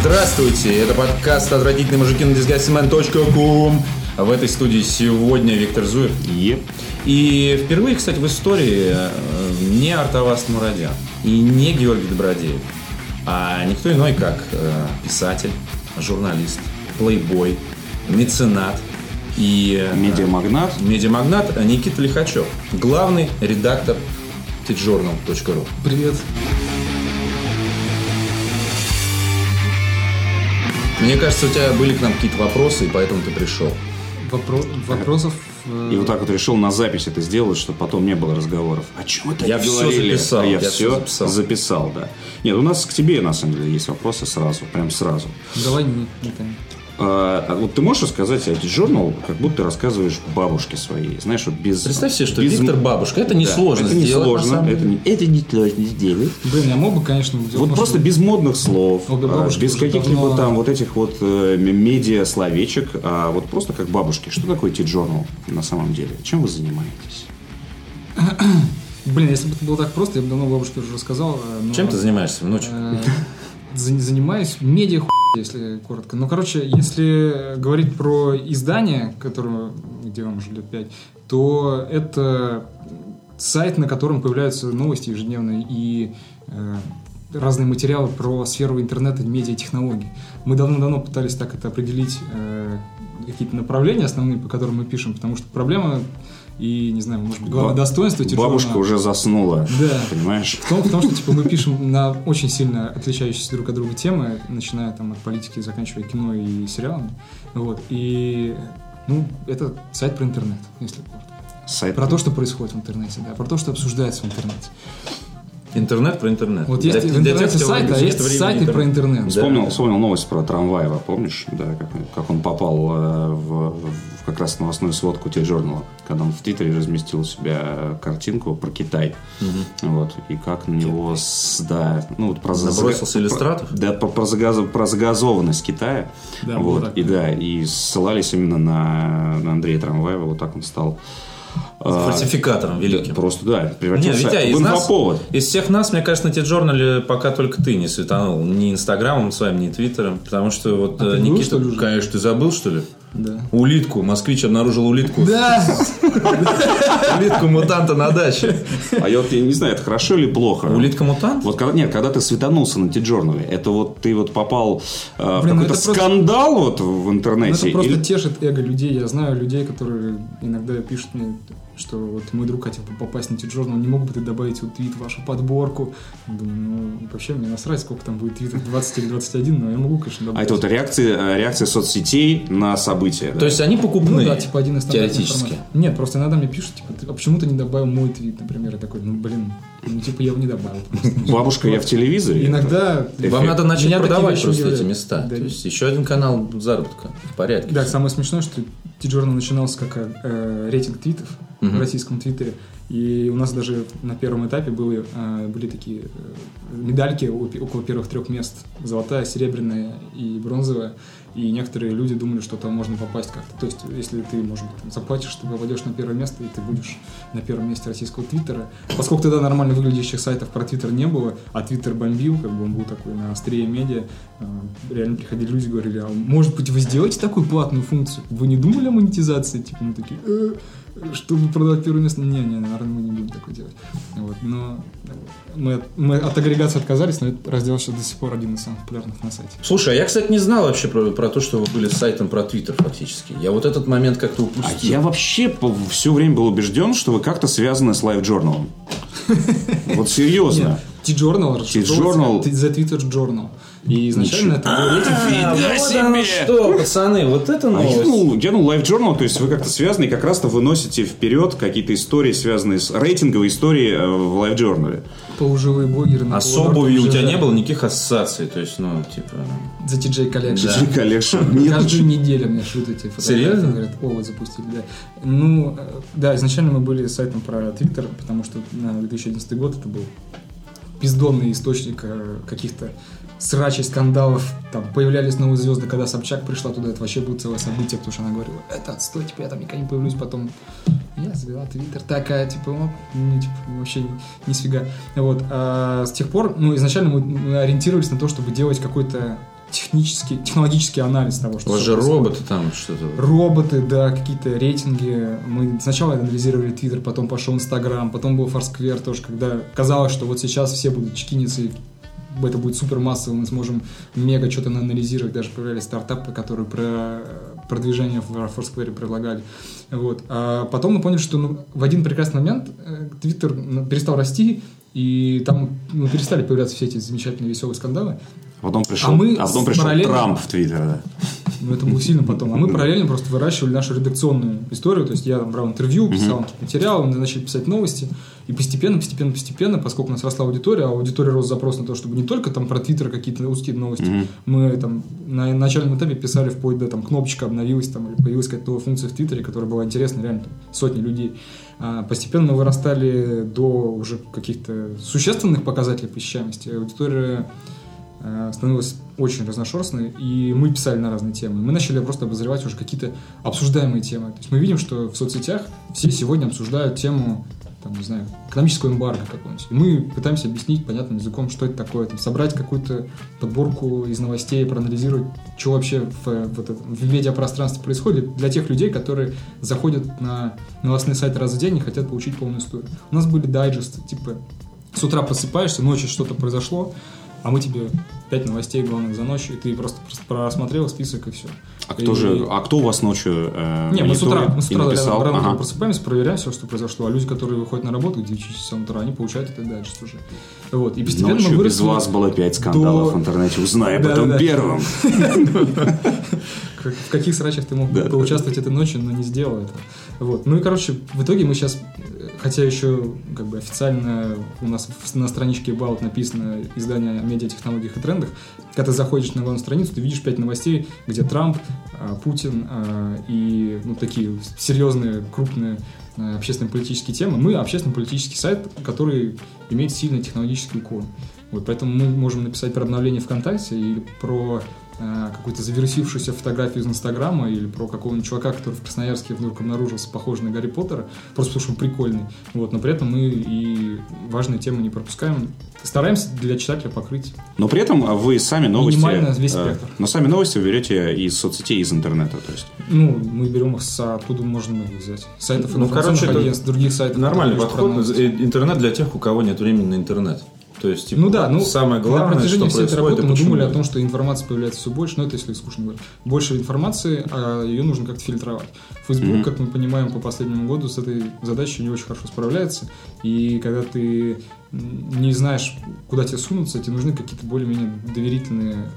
Здравствуйте, это подкаст «Отвратительные мужики на disgustingman.com». В этой студии сегодня Виктор Зуев. Еп. И впервые, кстати, в истории э, не Артавас Мурадян и не Георгий Добродеев, а никто иной, как э, писатель, журналист, плейбой, меценат и... э, Медиамагнат. Медиамагнат Никита Лихачев, главный редактор tjournal.ru. Привет. Мне кажется, у тебя были к нам какие-то вопросы, и поэтому ты пришел. Вопро- вопросов... э, И вот так вот решил на запись это сделать, чтобы потом не было разговоров. О чем это Я всё говорили? записал, А я, я все записал. записал. да. Нет, у нас к тебе, на самом деле, есть вопросы сразу. Прям сразу. Давай не, не там. А, а вот ты можешь рассказать этот журнал, как будто ты рассказываешь бабушке своей. Знаешь, вот без... Представь себе, что без- Виктор бабушка. Это несложно это сделать, несложно. это, не, это не сложно сделать. Блин, я мог бы, конечно, делать, Вот может, просто без модных слов, а, без каких-либо давно- там вот этих вот э, м- медиа-словечек, а вот просто как бабушки. Что такое Ти-журнал на самом деле? Чем вы занимаетесь? Блин, если бы это было так просто, я бы давно бабушке уже рассказал. э, но, Чем ты занимаешься внучек? э, за- Занимаюсь медиа если коротко. Ну, короче, если говорить про издание, которое, где вам уже лет 5, то это сайт, на котором появляются новости ежедневно и э, разные материалы про сферу интернета и медиатехнологий. Мы давно-давно пытались так это определить, э, какие-то направления основные, по которым мы пишем, потому что проблема и, не знаю, может быть, главное Ба- достоинство Бабушка уже заснула, Да. понимаешь? в том, в том, что типа, мы пишем на очень сильно отличающиеся друг от друга темы, начиная там от политики, заканчивая кино и сериалами. Вот. И ну, это сайт про интернет, если коротко. Сайт Про то, что происходит в интернете, да, про то, что обсуждается в интернете. Интернет про интернет. Вот есть Для- в для тех, интернете кто сайт, а есть сайты интернет. про интернет. Вспомнил, Да. вспомнил новость про Трамваева, помнишь? Да, как, как он попал э, в, в как раз новостную сводку тележурнала, когда он в Твиттере разместил у себя картинку про Китай. Вот, и как на него с- да, ну, вот про за- Набросился про- иллюстратор? Да, про, про загаз- про загазованность Китая. Да, было вот, так. и да, и ссылались именно на, на Андрея Трамваева, вот так он стал. А, Фальсификатором великим. Просто, да, Не, превратился Витя, в из нас, инфоповод. из всех нас, мне кажется, на Тиджорнале пока только ты не светанул. Ни Инстаграмом своим, ни Твиттером. Потому что вот А э, ты был, Никита, что ли, уже? конечно, ты забыл, что ли? Да. Улитку. Москвич обнаружил улитку. Да! Улитку мутанта на даче. А я вот я не знаю, это хорошо или плохо. Улитка мутант? Вот когда, нет, когда ты светанулся на Ти-Джорнале, это вот ты вот попал э, в Блин, ну какой-то это просто- скандал вот в Ну, интернете? это просто или- тешит эго людей. Я знаю людей, которые иногда пишут мне, что вот мой друг хотел бы попасть на Тиджорнал, не мог бы ты добавить вот твит в вашу подборку? Думаю, ну, вообще мне насрать, сколько там будет твитов, 20 или 21, но я могу, конечно, А добавить. это вот реакция, э, реакция соцсетей на события. да? То есть они Ну покупные. да, типа один из стандартных Теоретически. форматов. Нет, просто иногда мне пишут, типа, ты- а почему ты не добавил мой твит, например, я такой, ну, блин, ну, типа, я его не добавил. просто. Бабушка, я в телевизоре. Иногда... Вам надо начать продавать просто эти места. То есть еще один канал заработка. В порядке. Да, самое смешное, что T-Journal начинался как э, рейтинг твитов в российском твиттере. И у нас даже на первом этапе были, э, были такие э, медальки около первых трех мест. Золотая, серебряная и бронзовая. И некоторые люди думали, что там можно попасть как-то. То есть, если ты, может быть, там заплатишь, ты попадешь на первое место, и ты будешь на первом месте российского твиттера. Поскольку тогда нормально выглядящих сайтов про твиттер не было, а твиттер бомбил, как бы он был такой на острие медиа, э, реально приходили люди и говорили, а может быть вы сделаете такую платную функцию? Вы не думали о монетизации? Типа мы такие, «Э, чтобы продавать первое место? Не, не, наверное, мы не будем такое делать. Вот, но мы, мы от агрегации отказались, но этот раздел сейчас до сих пор один из самых популярных на сайте. Слушай, а я, кстати, не знал вообще про, про то, что вы были сайтом про Твиттер фактически. Я вот этот момент как-то А упустил. я вообще все время был убежден, что вы как-то связаны с Live Journal. Вот серьезно. T-Journal T-Journal. The Twitter Journal. И изначально это был рейтинг А, вот оно что, пацаны, вот это А я новость. думал, я думал, Live Journal, то есть вы как-то связаны и как раз-то выносите вперед какие-то истории, связанные с рейтинговой историей э, в Live Journal. полуживые блогеры. А с обувью у тебя не было никаких ассоциаций? То есть, ну, типа... За TJ Collection. Да. Collection. Нет, Каждую неделю мне шлют эти фотографии. Серьезно? Говорят, о, вот запустили, да. Ну, э, да, изначально мы были сайтом про Твиттер, потому что на 2011 год это был пиздонный источник э, каких-то срачей, скандалов. Там появлялись новые звезды, когда Собчак пришла туда, это вообще было целое событие, потому что она говорила, это отстой, типа, я там никогда не появлюсь, потом я завела Твиттер, такая, типа, оп, ну, типа, вообще ни, нифига. Вот, а с тех пор, ну, изначально мы, ориентировались на то, чтобы делать какой-то технический, технологический анализ того, что У вас же происходит. роботы там что-то. Роботы, да, какие-то рейтинги. Мы сначала анализировали Твиттер, потом пошел Инстаграм, потом был Форсквер тоже, когда казалось, что вот сейчас все будут чекиниться и это будет супер массово, мы сможем мега что-то анализировать, даже появлялись стартапы, которые про продвижение в Форсквере предлагали. Вот. А потом мы поняли, что ну, в один прекрасный момент э, Твиттер ну, перестал расти, и там ну, перестали появляться все эти замечательные веселые скандалы. А потом пришел, А мы а потом пришел параллельно- Трамп в Твиттер, да. Ну, это было сильно потом. А мы параллельно просто выращивали нашу редакционную историю. То есть я там брал интервью, писал какие-то материалы, мы начали писать новости. И постепенно, постепенно, постепенно, поскольку у нас росла аудитория, а у аудитории рос запрос на то, чтобы не только там про Твиттер какие-то узкие новости, мы там на начальном этапе писали вплоть до там кнопочка обновилась, там, или появилась какая-то новая функция в Твиттере, которая была интересна реально там, сотни людей. А постепенно вырастали до уже каких-то существенных показателей посещаемости. Аудитория становилась очень разношерстной, и мы писали на разные темы. Мы начали просто обозревать уже какие-то обсуждаемые темы. То есть мы видим, что в соцсетях все сегодня обсуждают тему там, не знаю, экономического эмбарго какого-нибудь. И мы пытаемся объяснить понятным языком, что это такое, там, собрать какую-то подборку из новостей, проанализировать, что вообще в, в, это- в медиапространстве происходит для тех людей, которые заходят на новостные сайты раз в день и хотят получить полную историю. У нас были дайджесты, типа, с утра просыпаешься, ночью что-то произошло, а мы тебе пять новостей главных за ночь, и ты просто, просто просмотрел список и все. А кто же, а кто у вас ночью э, Не, мы с утра, мы с и утра написал? рано Ага. просыпаемся, проверяем все, что произошло. А люди, которые выходят на работу в 9 часов утра, они получают это дальше уже. Вот. И постепенно мы Ночью без выросли вас было пять скандалов до- в интернете. Узнай об Да, этом первым. В каких срачах ты мог поучаствовать этой ночью, но не сделал этого. Вот. Ну и, короче, в итоге мы сейчас, хотя еще как бы официально у нас на страничке About написано издание о медиатехнологиях и трендах, когда ты заходишь на главную страницу, ты видишь пять новостей, где Трамп, а, Путин а, и ну, такие серьезные, крупные а, общественно-политические темы. Мы общественно-политический сайт, который имеет сильный технологический уклон. Вот, поэтому мы можем написать про обновление ВКонтакте или про какую-то завирусившуюся фотографию из Инстаграма или про какого-нибудь чувака, который в Красноярске вдруг обнаружился похожий на Гарри Поттера, просто потому что он прикольный. Вот, но при этом мы и важные темы не пропускаем. Стараемся для читателя покрыть. Но при этом вы сами новости... Минимально весь э, спектр. Но сами новости вы берете из соцсетей, из интернета. То есть. Ну, мы берем их с откуда можно их взять. Сайтов Ну, информационных короче, агентств, других сайтов. Нормальный подход. Э, Интернет для тех, у кого нет времени на интернет. То есть, типа, Ну да, ну самое на главное, протяжении что всей этой работы мы думали о том, что информации появляется все больше, но это если скучно говорить. Больше информации, а ее нужно как-то фильтровать. Facebook, Мгм. как мы понимаем по последнему году, с этой задачей не очень хорошо справляется. И когда ты не знаешь, куда тебе сунуться, тебе нужны какие-то более-менее доверительные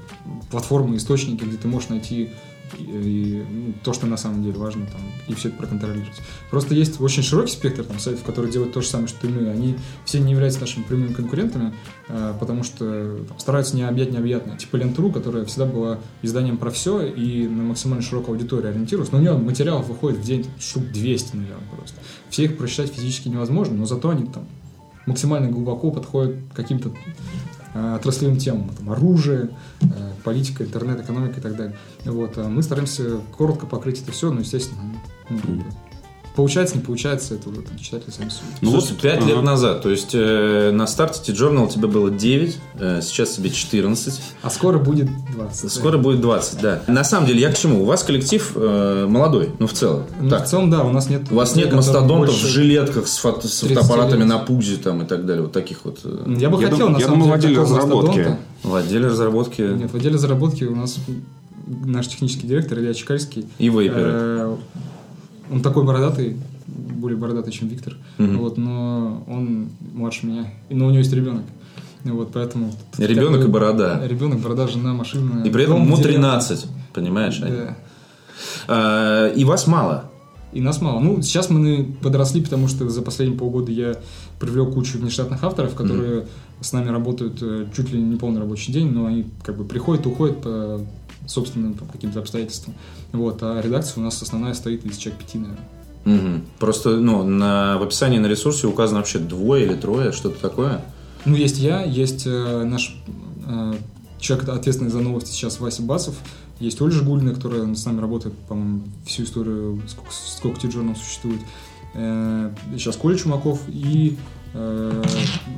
платформы, источники, где ты можешь найти и, ну, то, что на самом деле важно, там, и все это проконтролировать. Просто есть очень широкий спектр там, сайтов, которые делают то же самое, что и мы. Они все не являются нашими прямыми конкурентами, э, потому что там, стараются не объять необъятное. Типа Лентру, которая всегда была изданием про все и на максимально широкую аудиторию ориентируется. Но у нее материалов выходит в день штук 200, наверное, просто. Все их прочитать физически невозможно, но зато они там максимально глубоко подходят к каким-то отраслевым темам, там, оружие, э, политика, интернет, экономика и так далее. Вот, а мы стараемся коротко покрыть это все, но, естественно, ну, бы, получается, не получается, это уже там, читатели сами судят. Ну, Слушай, вот, 5 ага. лет назад, то есть э, на старте T-Journal тебе было 9, э, сейчас тебе 14, А скоро будет 20. скоро будет 20, да. На самом деле, я к чему? У вас коллектив э, молодой, ну, в целом. Ну, так. в целом, да, у нас нет... У вас нет людей, мастодонтов в жилетках с, фото- с 30 фотоаппаратами лет. на пузе там и так далее, вот таких вот. э, Я бы Я хотел, дум- на я самом думаю, в деле, отделе такого разработки. мастодонта. В отделе разработки Нет, в отделе разработки у нас наш технический директор Илья Чекальский. и вейперы. Э, Он такой бородатый, более бородатый, чем Виктор. Мгм. Вот, но он младше меня. Но у него есть ребенок. Вот, поэтому... Ребенок как бы и борода. Ребенок, борода, жена, машина. И при этом дом, ему деревня. 13, понимаешь? Ань? Да. А, И вас мало. И нас мало. Ну, сейчас мы подросли, потому что за последние полгода я привлек кучу внештатных авторов, которые с нами работают э, чуть ли не полный рабочий день, но они как бы приходят, уходят по собственным там, каким-то обстоятельствам. Вот, а редакция у нас основная стоит из человек пяти, наверное. Мгм. Просто ну, на, в описании на ресурсе указано вообще двое или трое, что-то такое. Ну, есть я, есть э, наш э, человек, ответственный за новости сейчас, Вася Басов, есть Ольга Гульна, которая с нами работает, по-моему, всю историю, сколько, сколько T-Journal существует. э, сейчас Коля Чумаков и,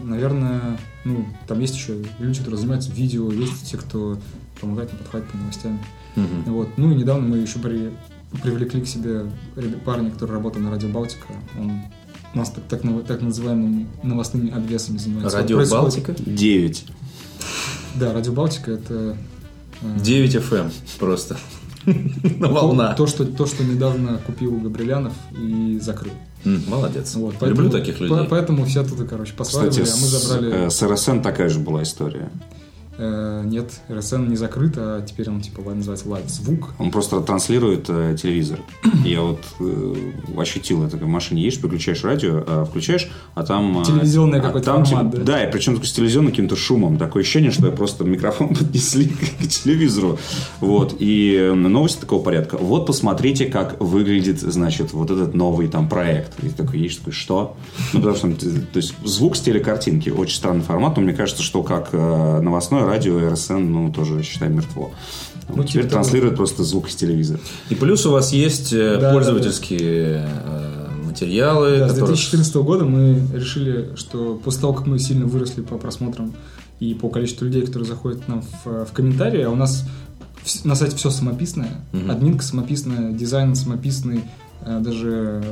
наверное, ну, там есть еще люди, которые занимаются видео, есть те, кто помогает нам подходить по новостям. Мгм. Вот. Ну и недавно мы еще при- привлекли к себе парня, который работал на Радио Балтика. Он у нас так, так, так называемыми новостными обвесами занимается. Радио Вот Балтика? 9. Да, Радио Балтика это... э, 9 FM просто. На волна. То, что, то, что недавно купил Габрелянов и закрыл. Молодец. Вот, Люблю таких людей. по- Поэтому все оттуда, короче, послали, Кстати, а мы с, забрали... э, с РСН такая же была история. Э, нет, РСН не закрыт, а теперь он типа называется Life звук. Он просто транслирует э, телевизор. Я вот э, ощутил это. В машине едешь, переключаешь радио, э, включаешь, а там... э, Телевизионный а какой-то там, формат, типа, да? Да, и причем с телевизионным каким-то шумом. Такое ощущение, что я просто микрофон поднесли к телевизору. Вот. И э, новости такого порядка. Вот посмотрите, как выглядит, значит, вот этот новый там проект. И такой едешь, такой, что? Ну, потому что, э, то есть, звук с телекартинки. Очень странный формат, но мне кажется, что как э, радио РСН, ну, тоже, считай, мертво. Ну, Вот теперь типа того. транслирует просто звук из телевизора. И плюс у вас есть э, Да, пользовательские э, материалы, Да, с которых- 2014 года мы решили, что после того, как мы сильно выросли по просмотрам и по количеству людей, которые заходят к нам в, в комментарии, а у нас на сайте все самописное, Мгм. админка самописная, дизайн самописный, э, даже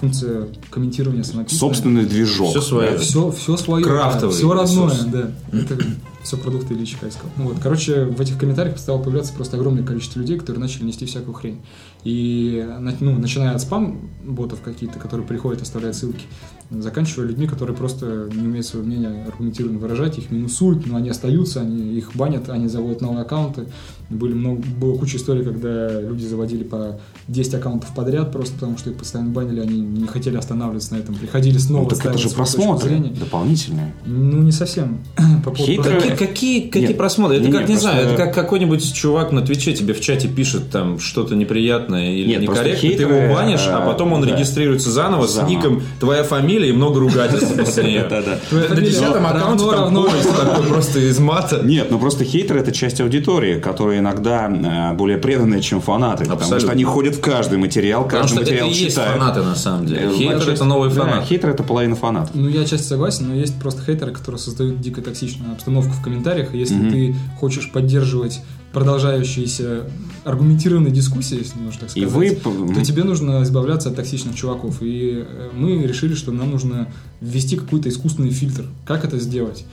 функция комментирования самописная. Собственный движок. Всё свое. Да. Все, все свое. Крафтовый все родное, ресурс. да. Это все продукты Ильичка искал. Ну вот, короче, в этих комментариях стало появляться просто огромное количество людей, которые начали нести всякую хрень. И, ну, начиная от спам-ботов какие-то, которые приходят, оставляют ссылки, заканчивая людьми, которые просто не умеют свое мнение аргументированно выражать, их минусуют, но они остаются, они их банят, они заводят новые аккаунты. Были много, было куча историй, когда люди заводили по 10 аккаунтов подряд, просто потому что их постоянно банили, они не хотели останавливаться на этом, приходили снова, Ну, так это же просмотры дополнительные. Ну, не совсем. По поводу Хейтеры- просто- Какие, какие, Нет. просмотры? Это Не, как, не, не просто- знаю, это как какой-нибудь чувак на Твиче тебе в чате пишет там что-то неприятное или Нет, некорректное, ты хейтеры, его банишь, а э, потом он да. регистрируется заново с Заново. ником твоя фамилия и много ругательств после нее. На десятом равно, аккаунте там равно. такой просто из мата. Нет, ну просто хейтеры это часть аудитории, которые иногда э, более преданные, чем фанаты. Потому что они ходят в каждый материал, каждый материал читают. фанаты на самом деле. Э, Хейтер это новый фанат. хейтер это половина фанатов. Ну, я часто согласен, но есть просто хейтеры, которые создают дико токсичную обстановку в комментариях. И если Мгм. ты хочешь поддерживать продолжающиеся аргументированные дискуссии, если можно так И сказать, вы... то тебе нужно избавляться от токсичных чуваков. И э, мы решили, что нам нужно ввести какой-то искусственный фильтр. Как это сделать?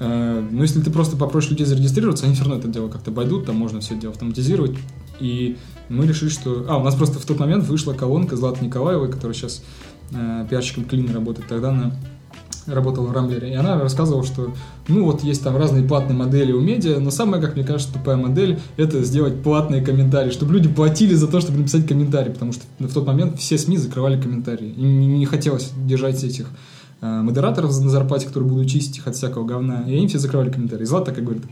Э, Ну, если ты просто попросишь людей зарегистрироваться, они все равно это дело как-то обойдут, там можно все это дело автоматизировать. И мы решили, что... А, у нас просто в тот момент вышла колонка Златы Николаевой, которая сейчас э, пиарщиком Клина работает. Тогда она работала в Рамблере, и она рассказывала, что, ну, вот есть там разные платные модели у медиа, но самая, как мне кажется, тупая модель — это сделать платные комментарии, чтобы люди платили за то, чтобы написать комментарий, потому что в тот момент все СМИ закрывали комментарии. Им не- хотелось держать этих э, модераторов на зарплате, которые будут чистить их от всякого говна, и они все закрывали комментарии. Злата такая говорит,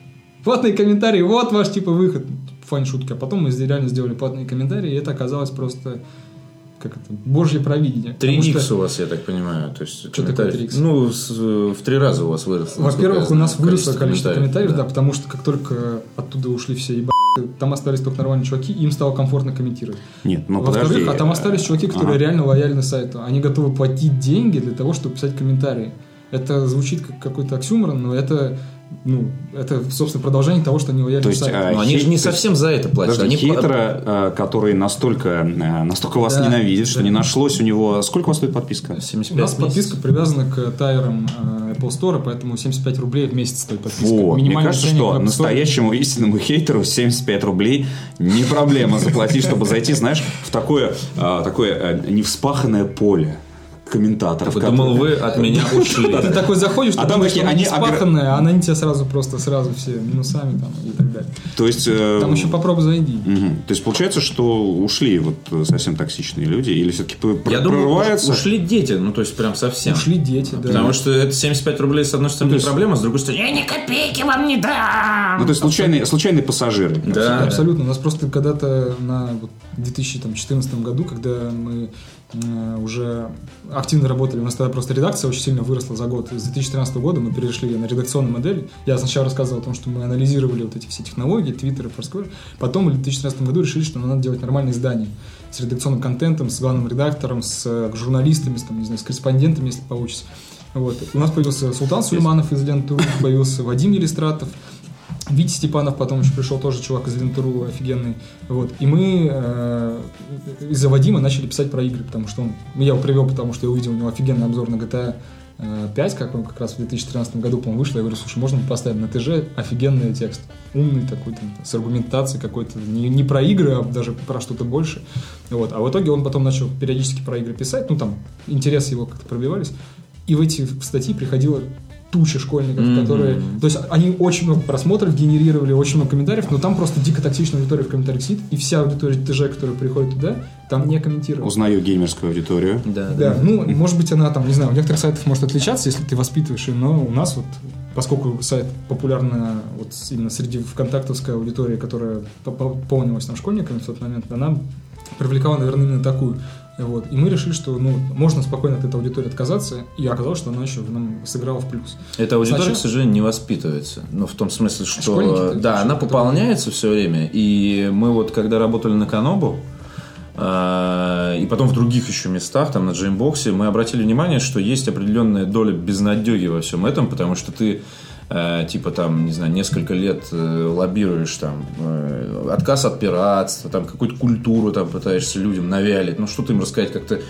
платные комментарии, вот ваш типа выход. Файн шутка. А потом мы реально сделали платные комментарии, и это оказалось просто как это, божье провидение. Потому 3 что- у вас, я так понимаю. То есть Что такое комментарий- 3х? Ну, с- в три раза у вас выросло. Во-первых, у нас выросло количество комментариев, да. да. потому что как только оттуда ушли все ебаные, там остались только нормальные чуваки, им стало комфортно комментировать. Нет, ну Во-вторых, подожди. а там остались чуваки, которые Ага. реально лояльны сайту. Они готовы платить деньги для того, чтобы писать комментарии. Это звучит как какой-то оксюморон, но это, ну, это, собственно, продолжение того, что они лояльны То есть, сайту. а, Но они же не есть- совсем за это платят. Подожди, Они хейтера, э, который настолько, э, настолько вас Да, ненавидит, что да. не нашлось у него... Сколько у вас стоит подписка? 75 У нас подписка месяцев. привязана к тайерам э, Apple Store, поэтому 75 рублей в месяц стоит подписка. Вот, мне кажется, что настоящему истинному хейтеру 75 рублей не проблема заплатить, чтобы зайти, знаешь, в такое, а, такое невспаханное поле комментаторов. Я думал, вы от меня ушли. Ты такой заходишь, А там такие, что они они спаханные, а они тебя сразу просто сразу все минусами там и так далее. То есть... э, Там еще попробуй зайди. То есть получается, что ушли вот э, совсем токсичные люди, или все-таки прорываются? ушли дети, ну то есть прям совсем. Ушли дети, да. Потому что это 75 рублей, с одной стороны, Ну, проблема, с другой стороны, я ни копейки вам не дам. Ну, то есть случайные, случайные пассажиры. Да. Абсолютно. У нас просто когда-то на вот, 2014 году, когда мы э, уже активно работали. У нас тогда просто редакция очень сильно выросла за год. С 2013 года мы перешли на редакционную модель. Я сначала рассказывал о том, что мы анализировали вот эти все технологии, Twitter и Foursquare. Потом в 2013 году решили, что надо делать нормальные издания с редакционным контентом, с главным редактором, с э, журналистами, с, там, не знаю, с корреспондентами, если получится. Вот. У нас появился Султан Сулейманов из Ленты, появился Вадим Елистратов, Витя Степанов потом еще пришел, тоже чувак из Лентеру офигенный. Вот. И мы э, из-за Вадима начали писать про игры, потому что он... Я его привел, потому что я увидел у него офигенный обзор на GTA 5, как он как раз в 2013 году, по-моему, вышло. Я говорю, слушай, можно поставить на ТЖ офигенный текст. Умный такой, там, с аргументацией какой-то. Не, не про игры, а даже про что-то больше. Вот. А в итоге он потом начал периодически про игры писать. Ну, там, интересы его как-то пробивались. И в эти статьи приходило туча школьников, mm-hmm. которые... То есть они очень много просмотров генерировали, очень много комментариев, но там просто дико токсичная аудитория в комментариях сидит, и вся аудитория ТЖ, которая приходит туда, там не комментирует. Узнаю геймерскую аудиторию. Да, да. да. Ну, может быть, она там, не знаю, у некоторых сайтов может отличаться, если ты воспитываешь ее, но у нас вот поскольку сайт популярна вот именно среди вконтактовской аудитории, которая пополнилась там школьниками в тот момент, она привлекала, наверное, именно такую. Вот. И мы решили, что ну, можно спокойно от этой аудитории отказаться, и оказалось, что она еще нам сыграла в плюс. Эта аудитория, Сначала... к сожалению, не воспитывается. Ну, в том смысле, что Школьники, да, она пополняется все время. И мы вот, когда работали на Канобу, а, и потом в других еще местах, там на Джеймбоксе, мы обратили внимание, что есть определенная доля безнадеги во всем этом, потому что ты э, типа там, не знаю, несколько лет э, лоббируешь там э, отказ от пиратства, там какую-то культуру там пытаешься людям навялить, ну что ты им рассказать как-то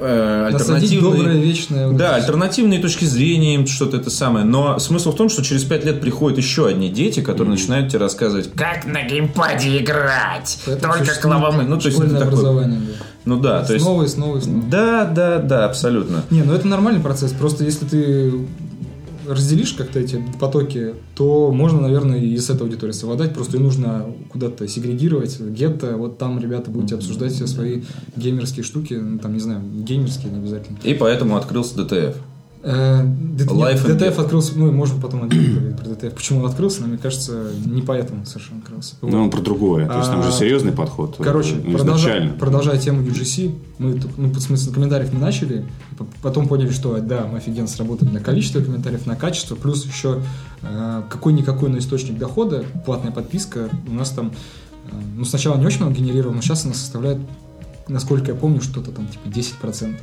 э, альтернативные... доброе, вечное. Вот да, альтернативные точки зрения, им что-то это самое. Но смысл в том, что через пять лет приходят еще одни дети, которые mm-hmm. начинают тебе рассказывать, как на геймпаде играть, это только клавомы. Ну, то есть это такое... Да. Ну да, то есть... Снова и снова и снова. Да, да, да, абсолютно. Не, ну это нормальный процесс. Просто если ты разделишь как-то эти потоки, то можно, наверное, и с этой аудиторией совладать. Просто ее нужно куда-то сегрегировать, гетто. Вот там ребята будете обсуждать все свои геймерские штуки. Ну, там, не знаю, геймерские не обязательно. И поэтому открылся DTF. Нет, DTF открылся, ну, можем потом отдельно про DTF. Почему он открылся, но мне кажется, не поэтому совершенно открылся. Ну, он про другое. То есть там же а, серьезный подход. Короче, ну, продолжая, продолжая тему UGC, мы, ну, в смысле, комментариев мы начали, потом поняли, что да, мы офигенно сработали на количество комментариев, на качество, плюс еще э, какой-никакой на источник дохода, платная подписка, у нас там, э, ну, сначала не очень много генерировал, но сейчас она составляет, насколько я помню, что-то там типа 10%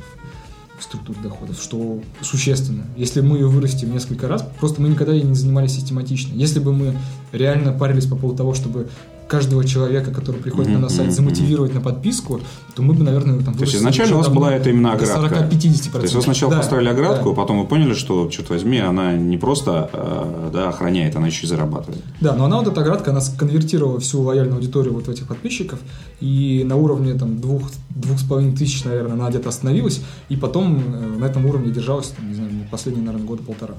структур доходов, что существенно. Если мы ее вырастим несколько раз, просто мы никогда ей не занимались систематично. Если бы мы реально парились по поводу того, чтобы каждого человека, который приходит mm-hmm, на наш сайт, замотивировать на подписку, то мы бы, наверное, там... То есть изначально у вас была это именно оградка? 40-50%. То есть вы сначала да, поставили оградку, да. потом вы поняли, что, черт возьми, она не просто э, да, охраняет, она еще и зарабатывает. Да, но она вот эта оградка, она сконвертировала всю лояльную аудиторию вот в этих подписчиков, и на уровне там двух, двух с половиной тысяч, наверное, она где-то остановилась, и потом э, на этом уровне держалась, там, не знаю, последние, наверное, года полтора.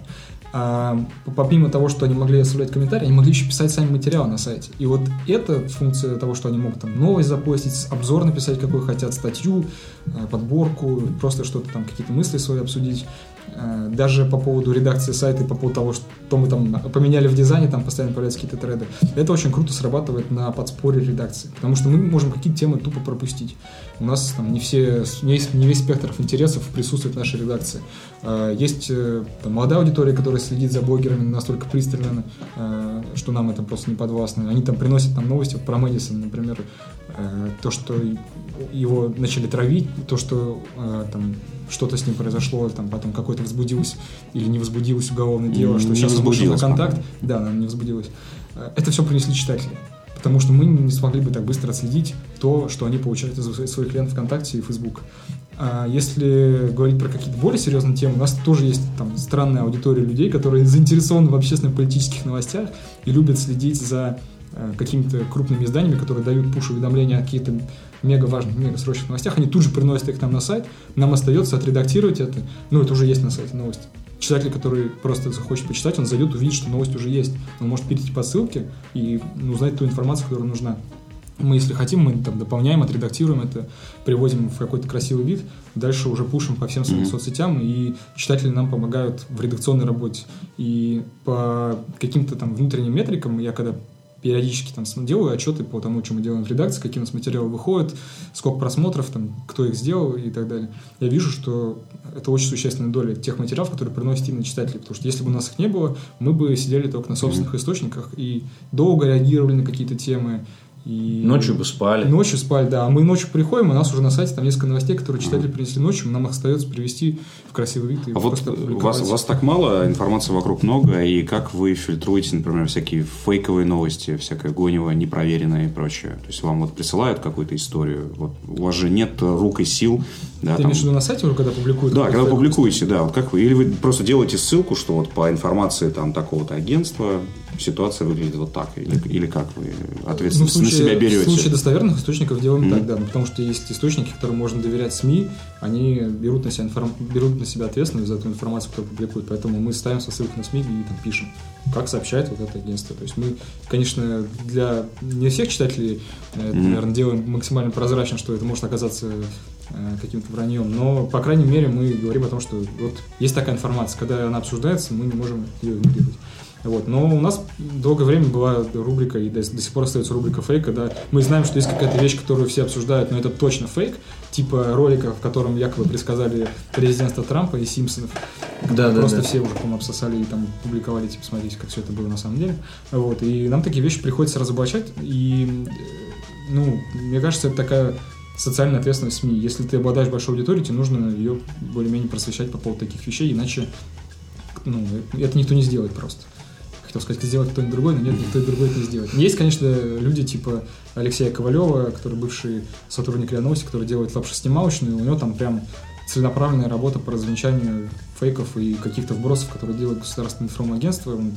А, помимо того, что они могли оставлять комментарии, они могли еще писать сами материалы на сайте. И вот эта функция того, что они могут там новость запостить, обзор написать, какой хотят, статью, э, подборку, просто что-то там, какие-то мысли свои обсудить, даже по поводу редакции сайта по поводу того, что мы там поменяли в дизайне, там постоянно появляются какие-то треды, это очень круто срабатывает на подспорье редакции, потому что мы можем какие-то темы тупо пропустить. У нас там не все, не, есть, не весь спектр интересов присутствует в нашей редакции. Э, есть э, там, молодая аудитория, которая следит за блогерами настолько пристально, что нам это просто не подвластно. Они там приносят там новости про Мэдисон, например, то, что его начали травить, то, что там что-то с ним произошло, там потом какой-то возбудилось или не возбудилось уголовное дело, что не сейчас он вышел на контакт. Да, она не возбудилась. Э, это все принесли читатели. Потому что мы не смогли бы так быстро отследить то, что они получают из своих лент ВКонтакте и Facebook. А если говорить про какие-то более серьезные темы, у нас тоже есть там странная аудитория людей, которые заинтересованы в общественно-политических новостях и любят следить за э, какими-то крупными изданиями, которые дают пуш-уведомления о каких-то мега важных, мега срочных новостях, они тут же приносят их нам на сайт, нам остается отредактировать это, ну, это уже есть на сайте новости. Читатель, который просто захочет почитать, он зайдет, увидит, что новость уже есть. Он может перейти по ссылке и ну, узнать ту информацию, которая нужна. Мы, если хотим, мы там дополняем, отредактируем это, приводим в какой-то красивый вид, дальше уже пушим по всем своим mm-hmm. соцсетям, и читатели нам помогают в редакционной работе. И по каким-то там внутренним метрикам, я когда периодически там делаю отчеты по тому, что мы делаем в редакции, какие у нас материалы выходят, сколько просмотров, там, кто их сделал и так далее. Я вижу, что это очень существенная доля тех материалов, которые приносят именно читатели. Потому что если бы у нас их не было, мы бы сидели только на собственных источниках и долго реагировали на какие-то темы. И Ночью бы спали. Ночью спали, да. А мы ночью приходим, у нас уже на сайте там несколько новостей, которые читатели принесли ночью, нам их остается привести в красивый вид. И А вот у вас, у вас так мало, информации вокруг много, и как вы фильтруете, например, всякие фейковые новости, всякое гонево, непроверенное и прочее? То есть вам вот присылают какую-то историю, вот у вас же нет рук и сил. Да, Ты там- имеешь в виду на сайте уже, когда публикуют? Да, когда публикуете, да, вот как вы, или вы просто делаете ссылку, что вот по информации там такого-то агентства ситуация выглядит вот так, или, или как вы Ну, ответственность случае, на себя берете? В случае достоверных источников делаем Мгм. так, да. Ну, потому что есть источники, которым можно доверять СМИ, они берут на себя, информ- берут на себя ответственность за эту информацию, которую публикуют. Поэтому мы ставим со ссылки на СМИ и там пишем, как сообщает вот это агентство. То есть мы, конечно, для не всех читателей, э, это, наверное, делаем максимально прозрачно, что это может оказаться э, каким-то враньем. Но, по крайней мере, мы говорим о том, что вот есть такая информация. Когда она обсуждается, мы не можем ее игнорировать. Вот. Но у нас долгое время была рубрика, и до, до сих пор остается рубрика фейк, когда мы знаем, что есть какая-то вещь, которую все обсуждают, но это точно фейк, типа ролика, в котором якобы предсказали президентство Трампа и Симпсонов. Да, да, Просто да. все уже, по-моему, обсосали и там публиковали, типа, смотрите, как все это было на самом деле. Вот. И нам такие вещи приходится разоблачать, и, э, ну, мне кажется, это такая социальная ответственность СМИ. Если ты обладаешь большой аудиторией, тебе нужно ее более-менее просвещать по поводу таких вещей, иначе ну, это никто не сделает просто. Хотел сказать, сделать кто-нибудь другой, но нет, никто и другой это не сделает. Есть, конечно, люди типа Алексея Ковалева, который бывший сотрудник Новости, который делает лапшеснималочную, у него там прям целенаправленная работа по развенчанию фейков и каких-то вбросов, которые делает государственное информагентство, он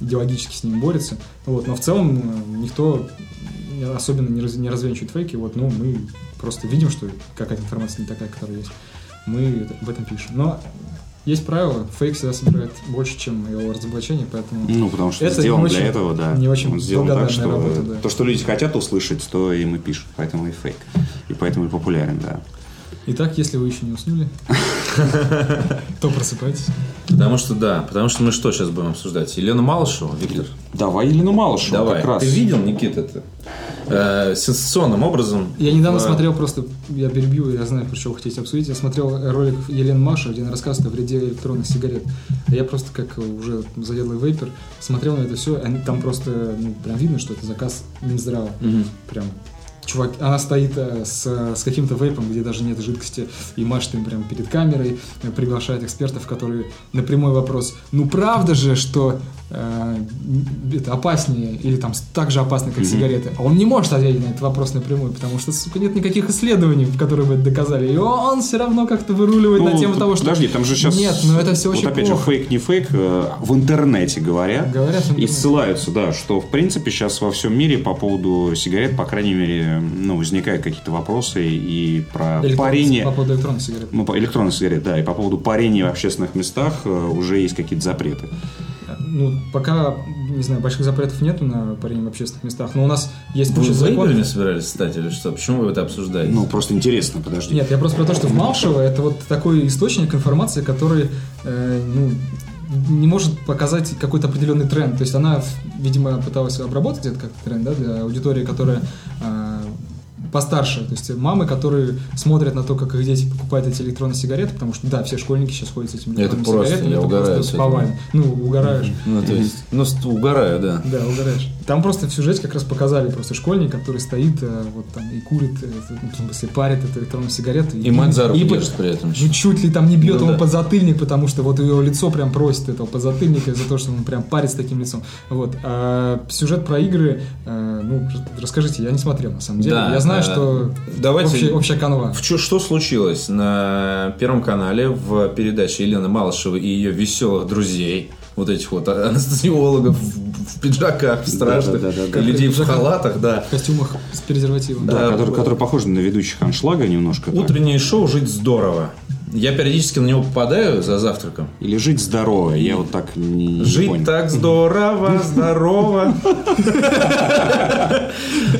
идеологически с ним борется. Вот, но в целом э, никто особенно не, раз- не развенчивает фейки. Вот, ну, мы просто видим, что какая-то информация не такая, которая есть. Мы это- об этом пишем. Но есть правило, фейк всегда собирает больше, чем его разоблачение, поэтому... Ну, потому что Это сделан для очень- этого, да. не очень Он сделан так, что работа, да. то, что люди хотят услышать, то им и пишут. Поэтому и фейк. И поэтому и популярен, да. Итак, если вы еще не уснули, то просыпайтесь. Потому что да, потому что мы что сейчас будем обсуждать? Елену Малышеву, Виктор? Давай Елену Малышеву Давай. как раз. Ты видел, Никита, это? Э, сенсационным образом. Я недавно в- смотрел просто, я перебью, я знаю, про что вы хотите обсудить. Я смотрел ролик Елены Маши, где она рассказывает о вреде электронных сигарет. А Я просто, как уже заедлый вейпер, смотрел на это все, там просто, ну, прям видно, что это заказ Минздрава. Мгм. Прям чувак, она стоит э, с, с каким-то вейпом, где даже нет жидкости, и машет им прям перед камерой, э, приглашает экспертов, которые на прямой вопрос, ну правда же, что это опаснее, или там так же опасно, как сигареты, а он не может ответить на этот вопрос напрямую, потому что, сука, нет никаких исследований, которые бы это доказали, и он все равно как-то выруливает Ну, на тему того, что... Подожди, там же сейчас... Нет, ну это все вот очень опять плохо. же, фейк не фейк, э, в интернете говорят. Говорят И ссылаются, да, что в принципе сейчас во всем мире по поводу сигарет, по крайней мере, ну, возникают какие-то вопросы и про Электронных- парение... По поводу электронных сигарет. Ну, по электронных сигарет, да, и по поводу парения в общественных местах э, уже есть какие-то запреты. Ну, пока, не знаю, больших запретов нету на парение в общественных местах, но у нас есть Вы куча законов. собирались стать или что? Почему вы это обсуждаете? Ну, просто интересно, подожди. Нет, я просто про то, что в Малшево это вот такой источник информации, который, э, ну, не может показать какой-то определенный тренд. То есть она, видимо, пыталась обработать этот как тренд, да, для аудитории, которая э, постарше, то есть мамы, которые смотрят на то, как их дети покупают эти электронные сигареты, потому что, да, все школьники сейчас ходят с этими Это электронными просто, сигаретами, это просто повально. Ну, угораешь. Ну, то есть, ну, угораю, да. Да, угораешь. Там просто в сюжете как раз показали просто школьник, который стоит э, вот там и курит, э, ну, в смысле, парит эту электронную сигарету. И мать за руку и- держит при этом. Ну, чуть ли там не бьет Ну ему да. подзатыльник, потому что вот его лицо прям просит этого подзатыльника за то, что он прям парит с таким лицом. Вот. А сюжет про игры, э, ну, расскажите, я не смотрел на самом деле. Да, я знаю, да. что Давайте- общая, общая канва. В чё- что случилось на Первом канале в передаче Елены Малышевой и ее веселых друзей? Вот этих вот анестезиологов в, в пиджаках страшных, Да-да-да-да. и людей в халатах, да. В костюмах с презервативом. Да, Да, который, было. который похож на ведущих аншлага немножко. так. Утреннее шоу «Жить здорово». Я периодически на него попадаю за завтраком. Или жить здорово. Я вот так не, не Жить понял. так здорово, здорово.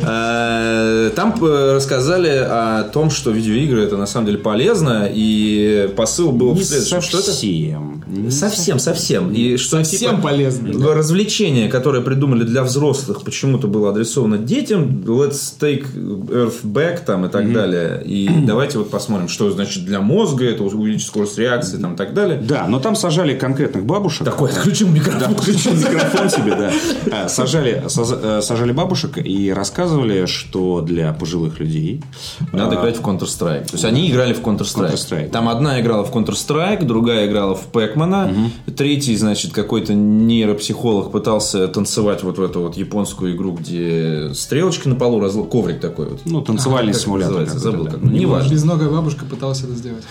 Э, Там э, рассказали о том, что видеоигры это на самом деле полезно, и посыл был Не в следующем. Что это? Совсем, совсем. И что Совсем типа, полезно. Развлечение, которое придумали для взрослых, почему-то было адресовано детям. Let's take Earth back там и так далее. И давайте вот посмотрим, что значит для мозга, это увеличить скорость реакции там и так далее. Да, но там сажали конкретных бабушек. Такой, отключил микрофон. Включил микрофон себе, да. А, Сажали, э, сажали бабушек и рассказывали, что для пожилых людей Надо а, играть в Counter-Strike. То есть они играли в Counter-Strike. Counter-Strike. Там одна играла в Counter-Strike, другая играла в Пэкмана, третий, значит, какой-то нейропсихолог пытался танцевать вот в эту вот японскую игру, где стрелочки на полу, разл... коврик такой вот. ну, танцевальный Как это симулятор. какой-то, Забыл да. как. Ну, неважно. Безногая бабушка пыталась это сделать.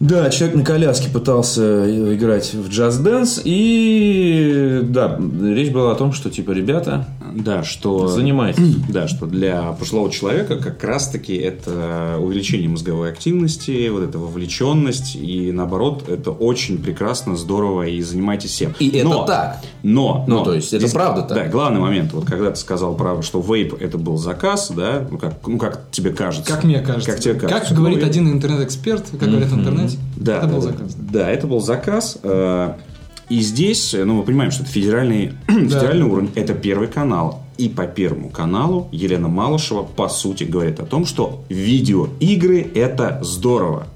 Да, человек на коляске пытался играть в джаз-дэнс, и да, речь была о том, что типа, ребята, Да, что... занимайтесь. Да, что для пожилого человека как раз-таки это увеличение мозговой активности, вот эта вовлеченность, и наоборот, это очень прекрасно, здорово, и занимайтесь всем. И это Но- так. Но, Ну, но то есть, это здесь- правда так. Да, главный момент, вот когда ты сказал право, что вейп это был заказ, да, ну как, ну как тебе кажется. Как мне кажется. Как тебе кажется. Как говорит Ну, один интернет-эксперт, как говорят в интернете, да, это был да, заказ. Да, это был заказ. э, И здесь, ну, мы понимаем, что это федеральный, федеральный уровень, это первый канал. И по первому каналу Елена Малышева, по сути, говорит о том, что видеоигры – это здорово.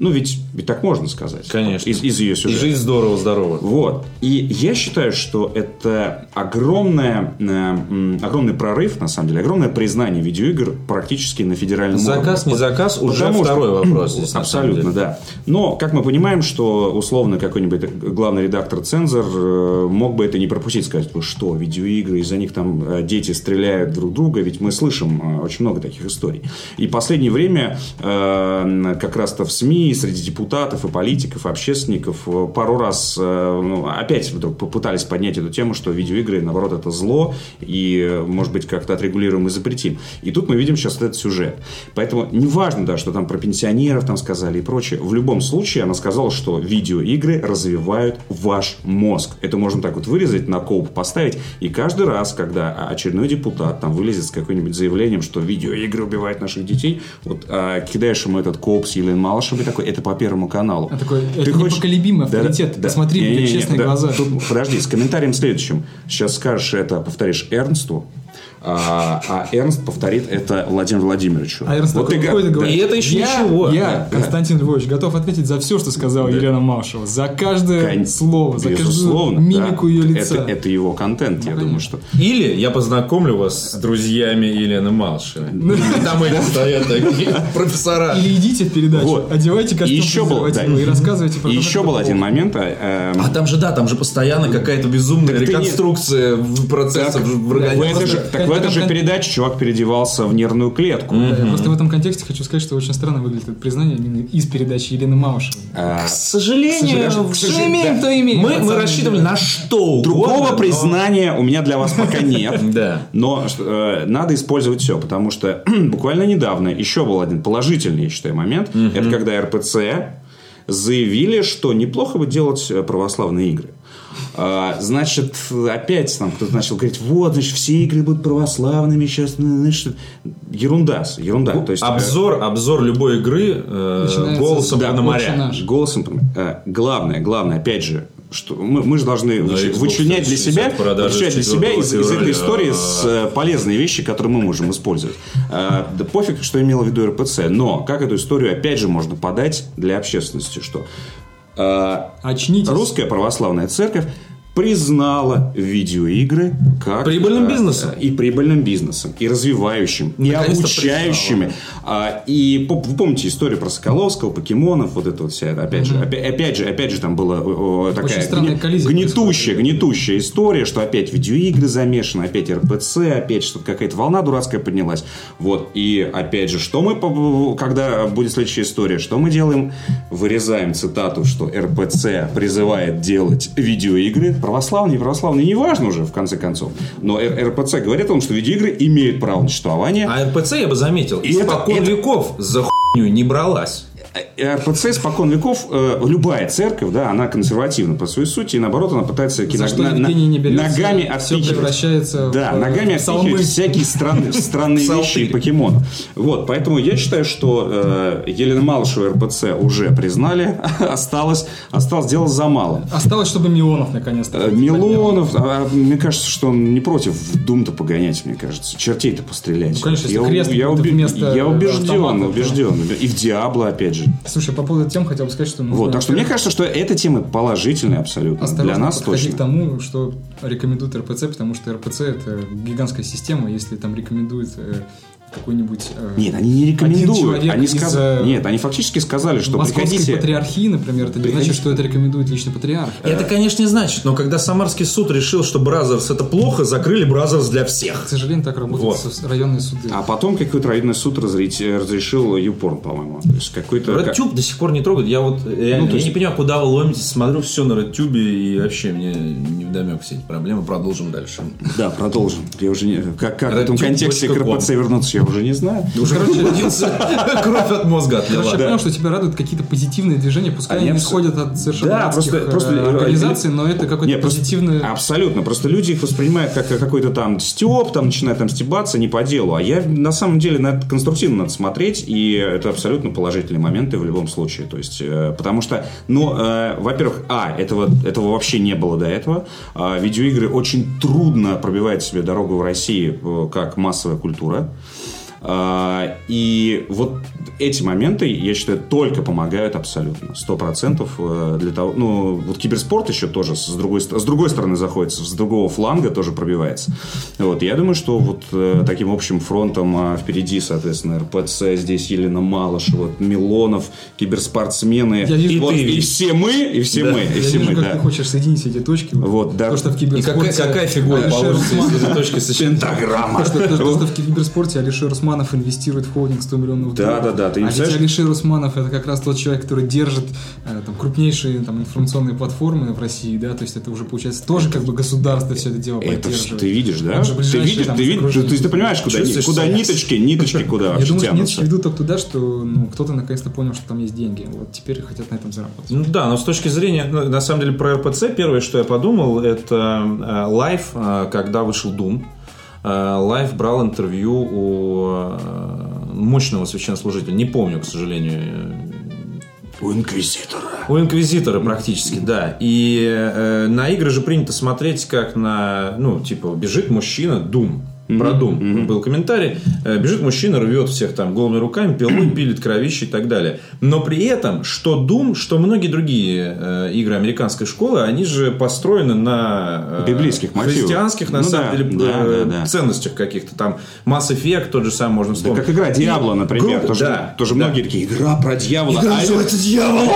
Ну, ведь, ведь так можно сказать. Конечно. Из, из ее сюжета. жизнь здорово-здорово. Вот. И я считаю, что это огромное, э, огромный прорыв, на самом деле, огромное признание видеоигр практически на федеральном Заказ, уровне. не заказ, уже Потому что- второй вопрос здесь, Абсолютно, да. Но, как мы понимаем, что условно какой-нибудь главный редактор цензор э, мог бы это не пропустить, сказать, вы что, видеоигры, из-за них там э, дети стреляют друг друга, ведь мы слышим э, очень много таких историй. И последнее время э, как раз-то в СМИ, среди депутатов и политиков, и общественников э, пару раз э, ну, опять вдруг попытались поднять эту тему, что видеоигры, наоборот, это зло, и, э, может быть, как-то отрегулируем и запретим. И тут мы видим сейчас этот сюжет. Поэтому неважно, да, что там про пенсионеров там сказали и прочее. В любом случае, она сказала, что видеоигры развивают ваш мозг. Это можно так вот вырезать, на коуп поставить. И каждый раз, когда очередной депутат там вылезет с каким-нибудь заявлением, что видеоигры убивают наших детей, вот а, кидаешь ему этот коуп с Еленой Малышевой такой, это по Первому каналу. А такой, Ты это хочешь- непоколебимый Да, авторитет. да, Посмотри да. мне честные да. глаза. Тут, подожди, с комментарием следующим. Сейчас скажешь это, повторишь Эрнсту, а, а Эрнст повторит это Владимиру Владимировичу. А Эрнст Вот такой, ты да. говоришь? И это еще я, ничего. Я, Да, Константин Львович, готов ответить за все, что сказала Елена Малышева. За каждое Кон- слово, за Безусловно, каждую мимику да. ее лица. Это, это его контент, я думаю, что... Или я познакомлю вас с друзьями Елены Малышевой. И Там эти стоят такие профессора. Или идите в передачу, одевайте костюм И еще был, да. презерватива и рассказывайте про еще был один момент. а, эм, А там же, да, там же постоянно какая-то безумная реконструкция процессов в в организме. В этой же как- передаче чувак переодевался в нервную клетку. Да, я просто в этом контексте хочу сказать, что очень странно выглядит это признание именно из передачи Елены Малышевой. А, К сожалению, К сожалению, имеем, да. то имеем. мы, мы рассчитывали на что Другого угодно, но- признания у меня для вас пока нет. Да. Но э, надо использовать все, потому что буквально недавно еще был один положительный, я считаю, момент. Это когда РПЦ заявили, что неплохо бы делать э, православные игры. А, значит, опять там кто-то начал говорить, вот, значит, все игры будут православными сейчас. Значит, ерунда, ерунда. То есть, э, Обзор, обзор любой игры э, голосом да, Пономаря. «Отче наш». голосом. э, главное, главное, опять же, что мы, мы же должны На Xbox вычленять для 360 себя, вычленять для 4 себя из, из этой истории с, э, полезные вещи, которые мы можем использовать. Э, да пофиг, что имела в виду РПЦ, но как эту историю опять же можно подать для общественности, что Очнитесь. русская православная церковь признала видеоигры как Прибыльным э, бизнесом. и прибыльным бизнесом и развивающим и обучающими. А, и вы помните историю про Соколовского покемонов вот это вот вся опять же опять, опять же опять же там была о, такая гни- гнетущая гнетущая история что опять видеоигры замешаны опять РПЦ опять что-то какая-то волна дурацкая поднялась. Вот и опять же что мы когда будет следующая история что мы делаем? Вырезаем цитату что РПЦ призывает делать видеоигры православные православные неважно уже в конце концов но РПЦ говорит о том что видеоигры имеют право на существование А РПЦ, я бы заметил, И испокон это- веков за хуйню не бралась. Э, РПЦ испокон веков, э, любая церковь, да, она консервативна по своей сути, и наоборот, она пытается За что Евгений не берется, ногами все отпихивать. превращается Да, в, ногами в отпихивать всякие странные, странные вещи и покемонов. Вот, поэтому я считаю, что э, Елена Малышева РПЦ уже признали, осталось, осталось дело за малым. Осталось, чтобы Милонов наконец-то. Э, Милонов, а, мне кажется, что он не против Дум-то погонять, мне кажется. Чертей-то пострелять. Ну, конечно, я, крест я, уби- я убежден, автомата, то- убежден. И в Диабло, опять же. Слушай, по поводу тем хотел бы сказать, что... нужно, Вот, так что мне кажется, что эта тема положительная абсолютно. осторожно Для нас точно. к тому, что рекомендует РПЦ, потому что РПЦ это гигантская система, если там рекомендует э, какой-нибудь... э, Нет, они не рекомендуют. Они из, сказ- э, Нет, они фактически сказали, что приходите... патриархии, например, это не Приходите. значит, что это рекомендует лично патриарх. Это, конечно, не значит, но когда Самарский суд решил, что Brazzers это плохо, закрыли Brazzers для К всех. сожалению, так работают Вот. районные суды. А потом какой-то районный суд разрить- э, разрешил YouPorn, по-моему. То есть какой-то... RedTube до сих пор не трогают. Я вот реально, Ну, то я есть- не понимаю, куда вы ломитесь, смотрю все на RedTube и вообще мне не вдомек все эти проблемы. Продолжим дальше. Да, продолжим. Я уже не... Как, как в этом контексте к точка ком. РПЦ вернуться, я уже не знаю. Уже родился, кровь от мозга Короче, я отлила. понял, что тебя радуют какие-то позитивные движения, пускай Они исходят от совершенно просто- э, просто, э, организаций, но это просто- позитивное... Абсолютно. Просто люди их воспринимают как какой-то там степ, там начинают там стебаться не по делу. А я на самом деле на это конструктивно надо смотреть, и это абсолютно положительные моменты в любом случае. То есть, э, потому что, ну, э, во-первых, а, этого, этого вообще не было до этого. А, видеоигры очень трудно пробивают себе дорогу в России э, как массовая культура. А, И вот эти моменты, я считаю, только помогают абсолютно. Сто процентов э, для того... Ну, вот киберспорт еще тоже с другой, с другой стороны заходится, с другого фланга тоже пробивается. Вот, я думаю, что вот э, таким общим фронтом а, впереди, соответственно, РПЦ, здесь Елена Малышева, Милонов, киберспортсмены. Я вижу, и, вот и ты- все мы, и все Да. мы, и Я все вижу, мы, как да. ты хочешь соединить эти точки. Вот, да. То, что в И киберспорте... какая, какая фигура получится, если эти точки сочетаются? Пентаграмма. То, что, то, что в киберспорте Алишер Усманов инвестирует в холдинг 100 миллионов Да, долларов. да, да, ты не а ведь? Алишер Усманов это как раз тот человек, который держит э, там, крупнейшие там, информационные платформы в России, да, то есть это уже получается тоже как бы государство все это дело Это поддерживает. ты видишь, да? Ты видишь, там, ты видишь, есть ты понимаешь, куда, Чувствуешь куда ниточки, ниточки куда Я вообще думаю, ниточки ведут только туда, что ну, кто-то наконец-то понял, что там есть деньги. Вот теперь хотят на этом заработать. Ну да, но с точки зрения, ну, на самом деле, про РПЦ, первое, что я подумал, это э, Life, э, когда вышел Doom. Э, Life брал интервью у э, мощного священнослужителя, не помню, к сожалению, У инквизитора. у инквизитора практически, да. И э, на игры же принято смотреть как на, ну, типа, бежит мужчина, Doom. Про Doom был комментарий. Э, Бежит мужчина, рвет всех там голыми руками, пилой, пилит кровище и так далее. Но при этом, что Doom, что многие другие э, игры американской школы, они же построены на э, Библейских мотивах. христианских, на Ну самом да, деле, да, да, да. ценностях каких-то. Там Mass Effect тот же самый можно Да вспомнить. как игра И например. группа- тоже да, тоже да. многие такие, игра про дьявола. Игра А называется это- «Дьявол».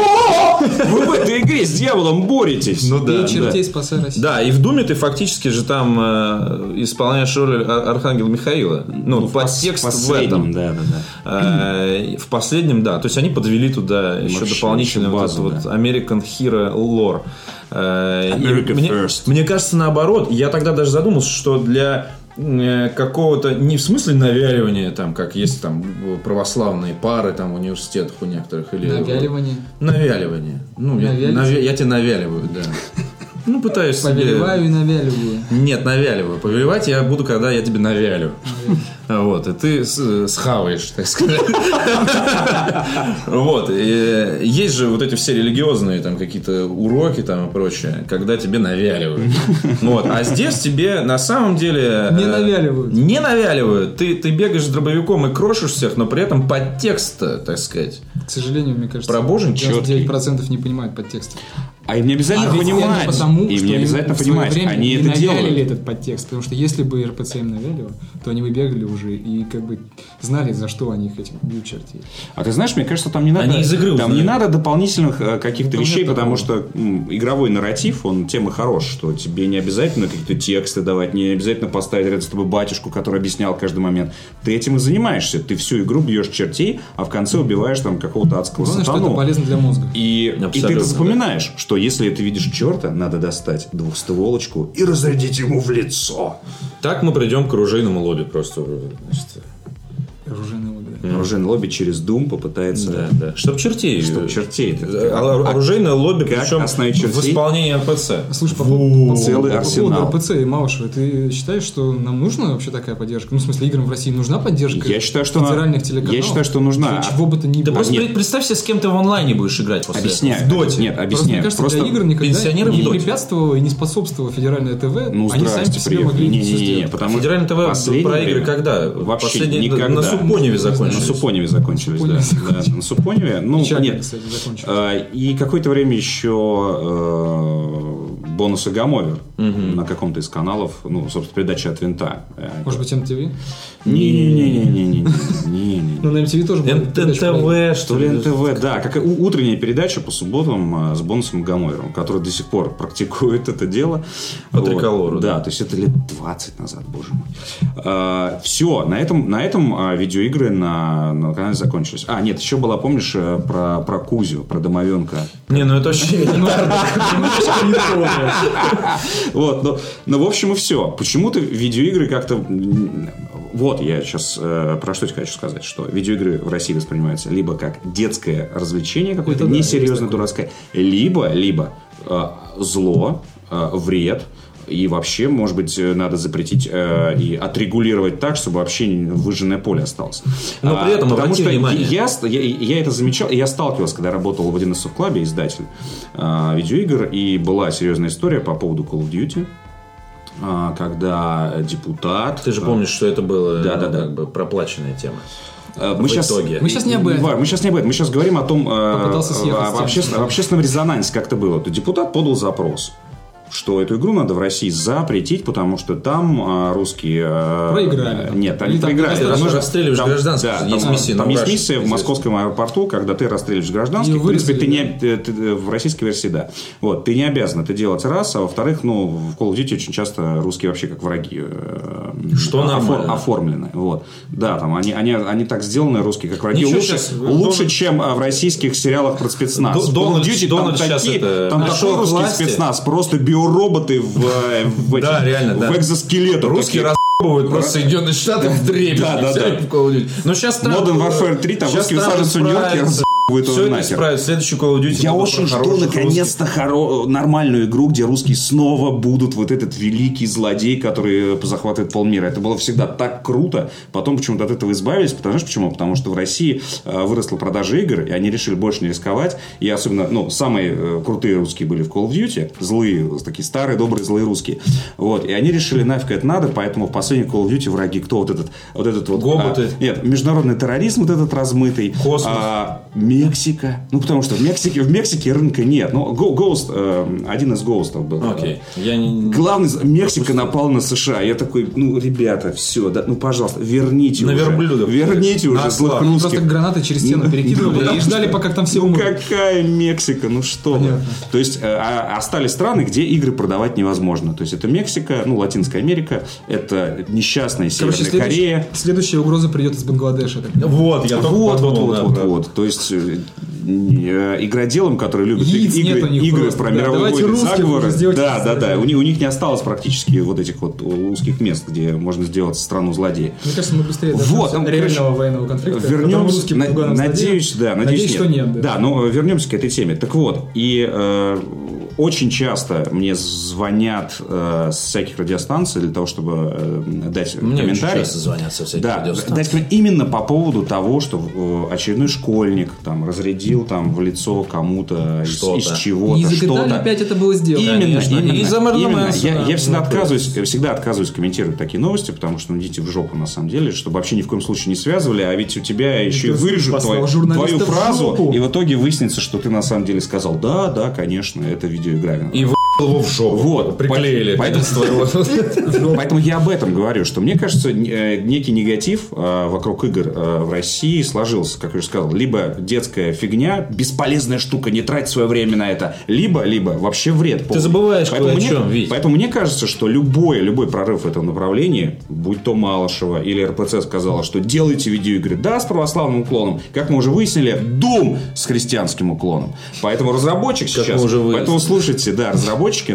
Вы в этой игре с дьяволом боретесь. Ну да, и чертей да. спасай Россию. Да, и в Думе ты фактически же там э, исполняешь роль Ар- Архангела Михаила. Ну, в пос- подтекст в последнем, этом. да, да, да. Э, В последнем, да. То есть они подвели туда еще Вообще, вот базу, вот да. American Hero lore. Э, America мне, first. мне кажется, наоборот, я тогда даже задумался, что для какого-то, не в смысле навяливания, там, как есть там православные пары там в университетах у некоторых, или Навяливание. Навяливание. Ну, я, навя- я тебя навяливаю, да. Ну, пытаюсь себе- Повелеваю и навяливаю. Нет, навяливаю. Повелевать я буду, когда я тебе навялю. Вот, и ты схаваешь, так сказать. Вот, есть же вот эти все религиозные там какие-то уроки там и прочее, когда тебе навяливают. Вот, а здесь тебе на самом деле... Не э, навяливают. Не навяливают. Ты, ты бегаешь с дробовиком и крошишь всех, но при этом подтекст, так сказать. К сожалению, мне кажется, Про 99% не понимают подтекста. А им не обязательно А понимать. потому, им что не обязательно понимать. время Они не это делают. этот подтекст, потому что если бы РПЦ им навялил, то они бы бегали уже и как бы знали, за что они их этим бьют чертей. А ты знаешь, мне кажется, там не надо, Они из игры там не надо дополнительных э, каких-то Там вещей, потому что м, игровой нарратив, он тем и хорош, что тебе не обязательно какие-то тексты давать, не обязательно поставить рядом с тобой батюшку, который объяснял каждый момент. Ты этим и занимаешься. Ты всю игру бьешь чертей, а в конце убиваешь там какого-то адского Главное, что это сатану. полезно для мозга. И, и ты это запоминаешь, что если ты видишь черта, надо достать двухстволочку и разрядить ему в лицо. Так мы придем к оружейному лобби просто. значит. Оружейный лобби, да. Оружейное лобби через Doom попытается... Да, да. Чтоб чертей. Чтоб чертей. А- Оружейное лобби, как причем остановить в чертей? исполнении НПЦ. Слушай, по поводу, по целый поводу- по арсенал. поводу РПЦ и Малышева, ты считаешь, что нам нужна вообще такая поддержка? Ну, в смысле, играм в России нужна поддержка Я считаю, что она- федеральных телеканалов? я считаю, что нужна. Для чего бы то ни Да было. просто нет. пред- представь себе, с кем ты в онлайне будешь играть после Объясняю. этого. В доте. Нет, Просто мне объясняю. кажется, Просто для игр никогда не доте. препятствовало и не способствовало федеральное ТВ. Ну, Они сами по себе могли Не, не, не, сделать. потому Федеральное ТВ про игры когда? Вообще Последние- никогда. на Супоневе закончились. На Супоневе закончились, да. Супоневе Да, На Супоневе. Ну, Печально, нет. кстати, закончилось. А, И какое-то время еще бонусы Гамовер на каком-то из каналов, ну, собственно, передача от винта. Э, Может быть, МТВ? Не-не-не-не-не-не-не. Ну, на МТВ тоже было передача про игры. НТВ, Что что ли? НТВ, да, как утренняя передача по субботам с бонусом Гамойером, который до сих пор практикует это дело. По триколору, Да, то есть это лет 20 назад, боже мой. все, на этом, на этом видеоигры на, на канале закончились. А, нет, еще была, помнишь, про, про Кузю, про домовенка. Не, ну это вообще... Не да. Вот, но, но в общем и все. Почему-то видеоигры как-то... Вот, я сейчас про что хочу сказать, что видеоигры в России воспринимаются либо как детское развлечение какое-то несерьезное, дурацкое, либо, либо э, зло, э, вред, и вообще, может быть, э, надо запретить э, и отрегулировать так, чтобы вообще выжженное поле осталось. Но при этом потому обрати что внимание. я, я, я это замечал, я сталкивался, когда работал в 1С клабе, издатель э, видеоигр, и была серьезная история по поводу Call of Duty, э, когда депутат... Ты же помнишь, что это было Да, да, ну, да. как бы проплаченная тема. Э, Мы в сейчас, итоге. Мы сейчас не об этом. Мы сейчас не об этом. Мы сейчас говорим о том, э, об об общественном резонансе, как это было. То депутат подал запрос что эту игру надо в России запретить, потому что там а, русские... а, Проиграли. Нет, они там проиграли. Там нужно- расстреливаешь там- гражданских, Да, есть там, миссии там есть миссия в московском аэропорту, когда ты расстреливаешь гражданских, в принципе, ты не, ты- ты- в российской версии, да. Вот, ты не обязан это делать раз, а во-вторых, ну, в Call of Duty очень часто русские вообще как враги э, Что офор- оформлены. Вот. Да, там они, они, они так сделаны, русские, как враги. Ничего, лучше, щас, лучше Дональд- чем в российских сериалах про спецназ. Д- В Call of Дональд- Duty Дональд там, такие, это там такой русский власти. спецназ, просто биороботы в, э, в, этих- Да, реально, да. в экзоскелетах. Русские таких. расъебывают просто Соединенные Штаты в дребезги. Да, да, да. Но сейчас Modern Warfare 3, там русские высаживаются в Разъебывают Все его это нахер. исправят. Следующий Call of Duty Я очень жду наконец-то хоро- нормальную игру, где русские снова будут вот этот великий злодей, который захватывает полмира. Это было всегда так круто. Потом почему-то от этого избавились. Потому что почему? Потому что в России э, выросла продажа игр, и они решили больше не рисковать. И особенно, ну, самые э, крутые русские были в Call of Duty. Злые, такие старые, добрые, злые русские. Вот. И они решили, нафиг это надо, поэтому в последнем Call of Duty враги кто? Вот этот вот, этот вот роботы. а, нет, международный терроризм вот этот размытый. Космос. А, Мексика. Ну, потому что в Мексике, в Мексике рынка нет. Ну, Го- Ghost, э, один из Ghost ов был. Окей. Я не... Главный, Мексика напала на США. Я такой, ну, ребята, все, да, ну, пожалуйста, верните На уже. верблюдах. Верните На уже злых русских. Просто гранаты через стену перекидывали и ждали, пока там все Ну умрут. какая Мексика, ну что вы. То есть э, а- остались страны, где игры продавать невозможно. То есть это Мексика, ну Латинская Америка, это несчастная Северная Короче, Корея. следующая угроза придет из Бангладеша. Вот, я только Вот, вот, подумал, вот, да, вот. То есть э, игроделам, которые любят Яиц нет игры, игры просто. про Да, давайте войны, заговоры. Да, да, да. У них, у них не осталось практически вот этих вот узких мест, где можно сделать страну злодея. Мне кажется, мы быстрее Вот, реального короче, военного конфликта. которому Вернемся, на- надеюсь, злодеем. да, надеюсь, что нет. Да, но вернемся к этой теме. Так вот, и э, очень часто мне звонят э, с всяких радиостанций для того, чтобы э, дать Мне комментарий. часто звонят со всяких Да, радиостанций. дать именно по поводу того, что э, очередной школьник там разрядил там в лицо кому-то из, Что-то. из чего-то И из что-то. 5 это было сделано. Именно, Конечно. именно, И за именно. Я, я всегда ну, отказываюсь, я всегда отказываюсь комментировать такие новости, потому что ну, идите в жопу на самом деле, чтобы вообще ни в коем случае не связывали, а ведь у тебя еще и вырежут твою, твою фразу, и в итоге выяснится, что ты на самом деле сказал, да, да, конечно, это виновата». И в***л его в жопу. Вот. Приклеили. Поэтому- я об этом говорю, что мне кажется, э, некий негатив э, вокруг игр э, в России сложился, как я уже сказал, либо детская фигня, бесполезная штука, не трать свое время на это, либо, либо вообще вред. полный. забываешь поэтому кое о мне, чем, Вить. Поэтому мне кажется, что любой, любой прорыв в этом направлении, будь то Малышева или РПЦ сказала, что делайте видеоигры, да, с православным уклоном, как мы уже выяснили, Doom с христианским уклоном. Поэтому разработчик Как сейчас, мы уже выяснили. поэтому слушайте, да, разработчик разработчики,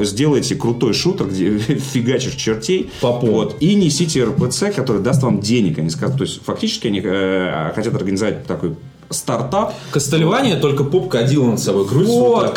э, сделайте крутой шутер, где фигачишь чертей, По полу. вот, и несите РПЦ, который даст вам денег. Они скажут, то есть фактически они э, хотят организовать такой стартап. Кастельвания, только поп Кадилла над собой крутится. Вот,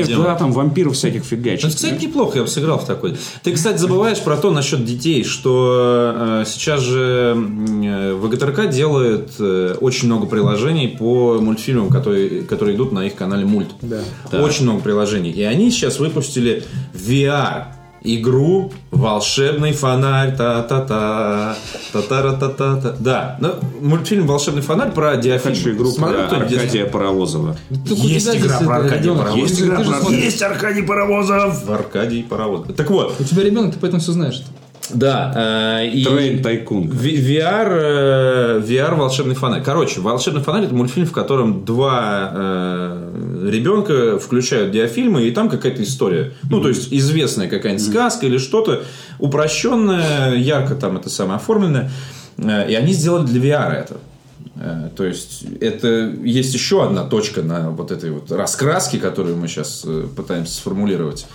и бьет да, там вампиров всяких фигачит. Ну, кстати, неплохо, я бы сыграл в такой. Ты, кстати, забываешь про то насчет детей, что э, сейчас же э, ВГТРК делает э, очень много приложений по мультфильмам, которые, которые идут на их канале Мульт. Да. Очень много приложений. И они сейчас выпустили VR игру «Волшебный фонарь». Та-та-та, та-та-ра-та-та-та. Да, ну, мультфильм «Волшебный фонарь» про диафильм. Хочу игру Смотрел про? Аркадия Паровозова. Только у Есть игра про Аркадия. Паровозова. Есть игра про. Есть Аркадий Паровозов! Аркадий Паровоз. Так вот, У тебя ребенок, ты поэтому все знаешь. Да. э, Train Tycoon. Ви- VR, э, VR волшебный фонарь. Короче, волшебный фонарь это мультфильм, в котором два э, ребенка включают диафильмы, и там какая-то история. Ну, то есть известная какая-нибудь сказка или что-то упрощенное, ярко там это самое оформленное. Э, И они сделали для VR это. Э, То есть это есть еще одна точка на вот этой вот раскраске, которую мы сейчас пытаемся сформулировать.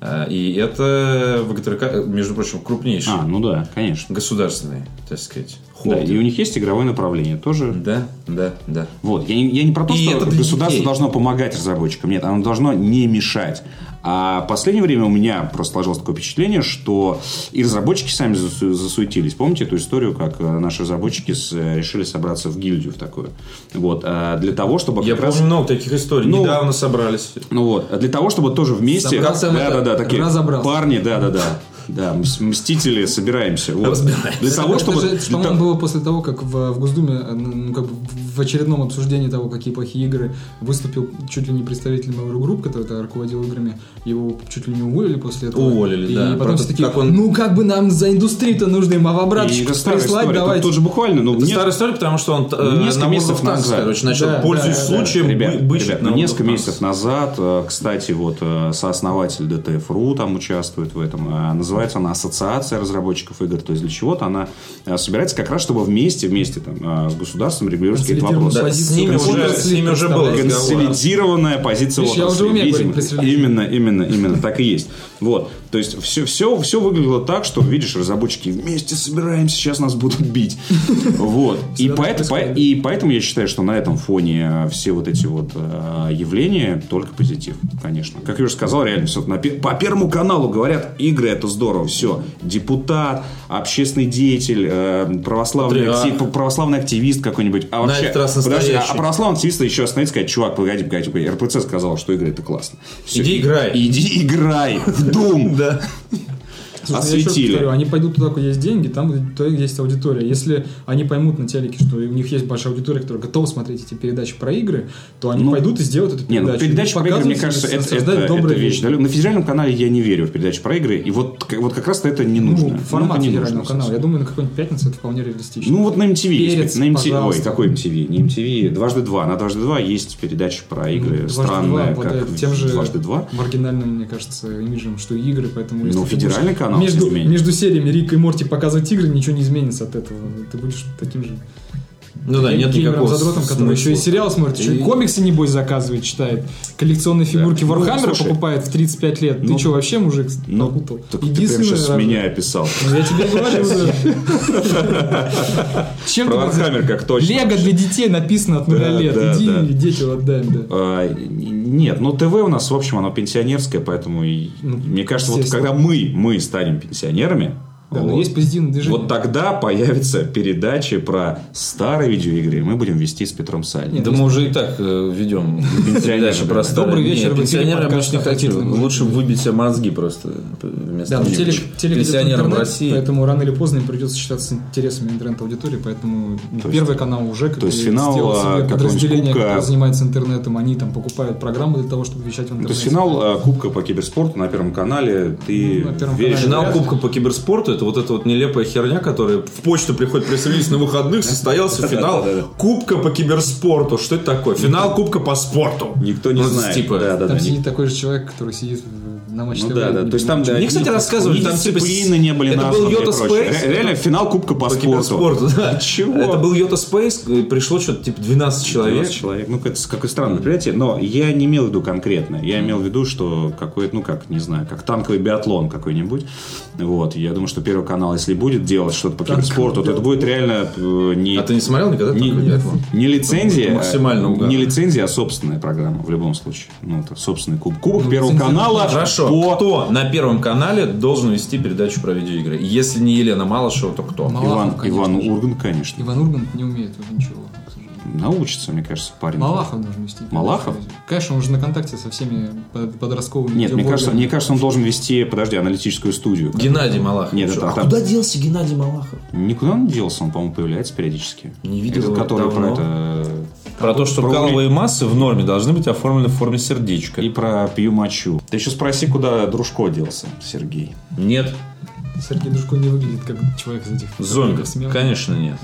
Э, И это ВГТРК, э, между прочим, крупнейший А, ну да, конечно. государственный, так сказать, Да, и у них есть игровое направление тоже. Да, да, да. Вот. Я, не- я не про то, И что государство детей. должно помогать разработчикам. Нет, оно должно не мешать. А в последнее время у меня просто сложилось такое впечатление, что и разработчики сами засу- засуетились. Помните эту историю, как э, наши разработчики с- э, решили собраться в гильдию в такую? Вот. а Для того, чтобы Я раз... помню много таких историй. Ну, Недавно собрались. Ну вот, а для того, чтобы тоже вместе... Собраться, да, да, да, такие разобраться. парни, да, да, да. Да, мс- мстители, собираемся. Вот. Для того, чтобы... Это же, по-моему, было после того, как в, в Госдуме, э, ну, как бы в очередном обсуждении того, какие плохие игры, выступил чуть ли не представитель Mail.ru Group, который тогда руководил играми. Его чуть ли не уволили после этого. Уволили, и да. потом Про все то, такие, как он- ну как бы нам за индустрию-то нужно им И старая прислать, история. Тут, давайте. тут же буквально, ну, Это нет- старая история, потому что он э, Несколько месяцев назад. короче, начал, Да, пользуясь да, да. случаем, Ребят, бы- ребят, на ну, несколько месяцев назад, э, кстати, вот э, сооснователь DTF.ru там участвует в этом. э, Называется она Ассоциация разработчиков игр. То есть для чего-то она собирается как раз, чтобы вместе, вместе там, с государством регулировать какие-то вопросы. Да, позицию с ними уже, с ними уже был представляете? разговор. Консолидированная позиция Видишь, я отрасли. уже умею Видимо, говорить. Именно, именно, именно, так и есть. Вот. То есть все, все, все выглядело так, что, видишь, разработчики вместе собираемся, сейчас нас будут бить. Вот. И поэтому, и поэтому я считаю, что на этом фоне э, все вот эти вот э, явления только позитив, конечно. Как я уже сказал, реально, все по Первому каналу говорят, игры это здорово, все. Депутат, общественный деятель, э, православный, Патриарх. актив- православный активист какой-нибудь. А вообще, подожди, а- а православный активист еще остановиться и сказать, чувак, погоди, погоди, погоди, РПЦ сказал, что игры это классно. Всё, Иди играй. Иди играй в Doom. Да. Слушай, я еще осветили. повторю, они пойдут туда, куда есть деньги, там есть аудитория. Если они поймут на телеке, что у них есть большая аудитория, которая готова смотреть эти передачи про игры, то они Ну, пойдут и сделают эту Не, передачу. ну передача про игры, мне кажется, это, создать это, добрые это вещь. вещи. далё- На федеральном канале я не верю в передачу про игры, и вот, вот как раз-то это не нужно. Ну, Ну, формат не федерального нужно канала. Я думаю, на какой-нибудь пятнице это вполне реалистично. Ну, вот на MTV есть. Перец, на MTV, ой, пожалуйста. какой MTV? Не MTV, дважды два. На дважды два есть передача про игры Ну, «Дважды странная, два» как тем же дважды два. маргинальным, мне кажется, имиджем, что игры, поэтому... Ну, федеральный будешь канал между, между сериями Рика и Морти показывать игры, ничего не изменится от этого. Ты будешь таким же Ну да, нет никакого задротом, который еще и смысла. сериал смотрит, еще и И- комиксы, небось, заказывает, читает. Коллекционные фигурки Ну, Warhammer а слушай, покупает в 35 лет. ну, Ты что, вообще, мужик, Ну, напутал? так ты прям сейчас разве? меня описал. Ну, я тебе говорю, да. Чем Про Warhammer как точно. Лего для детей написано от нуля Да, лет. да, Иди да. детям отдаем, да. А, Нет, ну ТВ у нас, в общем, оно пенсионерское, поэтому Ну, мне кажется, вот когда мы, мы станем пенсионерами, Да, но вот, есть позитивное движение. вот тогда появятся передачи про старые видеоигры, и мы будем вести с Петром Сальником. Да мы уже и так э, ведем передачи про старые. Добрый вечер, Пенсионеры обычно не «Отвратительный хотят. мужик». Лучше выбить себе мозги просто вместо Да, но телек, телек Пенсионерам интернет, России. поэтому рано или поздно им придется считаться с интересами интернет-аудитории, поэтому есть- первый канал уже как то есть бы финал, сделал а, себе подразделение, кубка- которое занимается интернетом, они там покупают программы для того, чтобы вещать в То интернете. есть финал э, Кубка по киберспорту на Первом канале, ты Ну, на Первом веришь? канале. Финал. Кубка по киберспорту это вот эта вот нелепая херня, которая в почту приходит пресс-релиз на выходных, состоялся финал. Кубка по киберспорту. Что это такое? Финал Кубка по спорту. Никто не Ну, знает. Типа, Да, да, Там да, сидит такой же человек, который сидит на Ну ТВ да, да. не То есть там, да, Мне, кстати, рассказывали, там, типа, не были это был и Йота Ре- Реально финал Кубка по, По спорту. да. Чего? Это был Йота Space, и пришло что-то типа 12 человек. 12 человек. Ну, это какое странное мероприятие. Но я не имел в виду конкретно. Я имел в виду, что какой-то, ну, как, не знаю, как танковый биатлон какой-нибудь. Вот. Я думаю, что Первый канал, если будет делать что-то по киберспорту, то это будет реально э, не... А ты не смотрел никогда не, не лицензия, Это максимально а- угар. не лицензия, а собственная программа в любом случае. Ну, это собственный куб. Кубок Ну, Первого канала Хорошо. по Кто на Первом канале должен вести передачу про видеоигры? Если не Елена Малышева, то кто? Малахов, Иван, конечно Иван. Ургант, конечно. Иван Ургант не умеет уже ничего. Научится, мне кажется, парень. Малахов должен вести. Малахов? Конечно, он же на контакте со всеми под- подростковыми Нет, мне кажется, мне кажется, он должен вести, подожди, аналитическую студию. Геннадий Малахов. Нет, это а там- куда делся Геннадий Малахов? Никуда он не делся, он, по-моему, появляется периодически. Не видел Этот, его который про давно. это... Про то, что Про каловые массы в норме должны быть оформлены в форме сердечка. И про пью мочу. Ты еще спроси, куда Дружко делся, Сергей. Нет. Сергей Душко не выглядит как человек из этих... Зомби. Конечно, нет.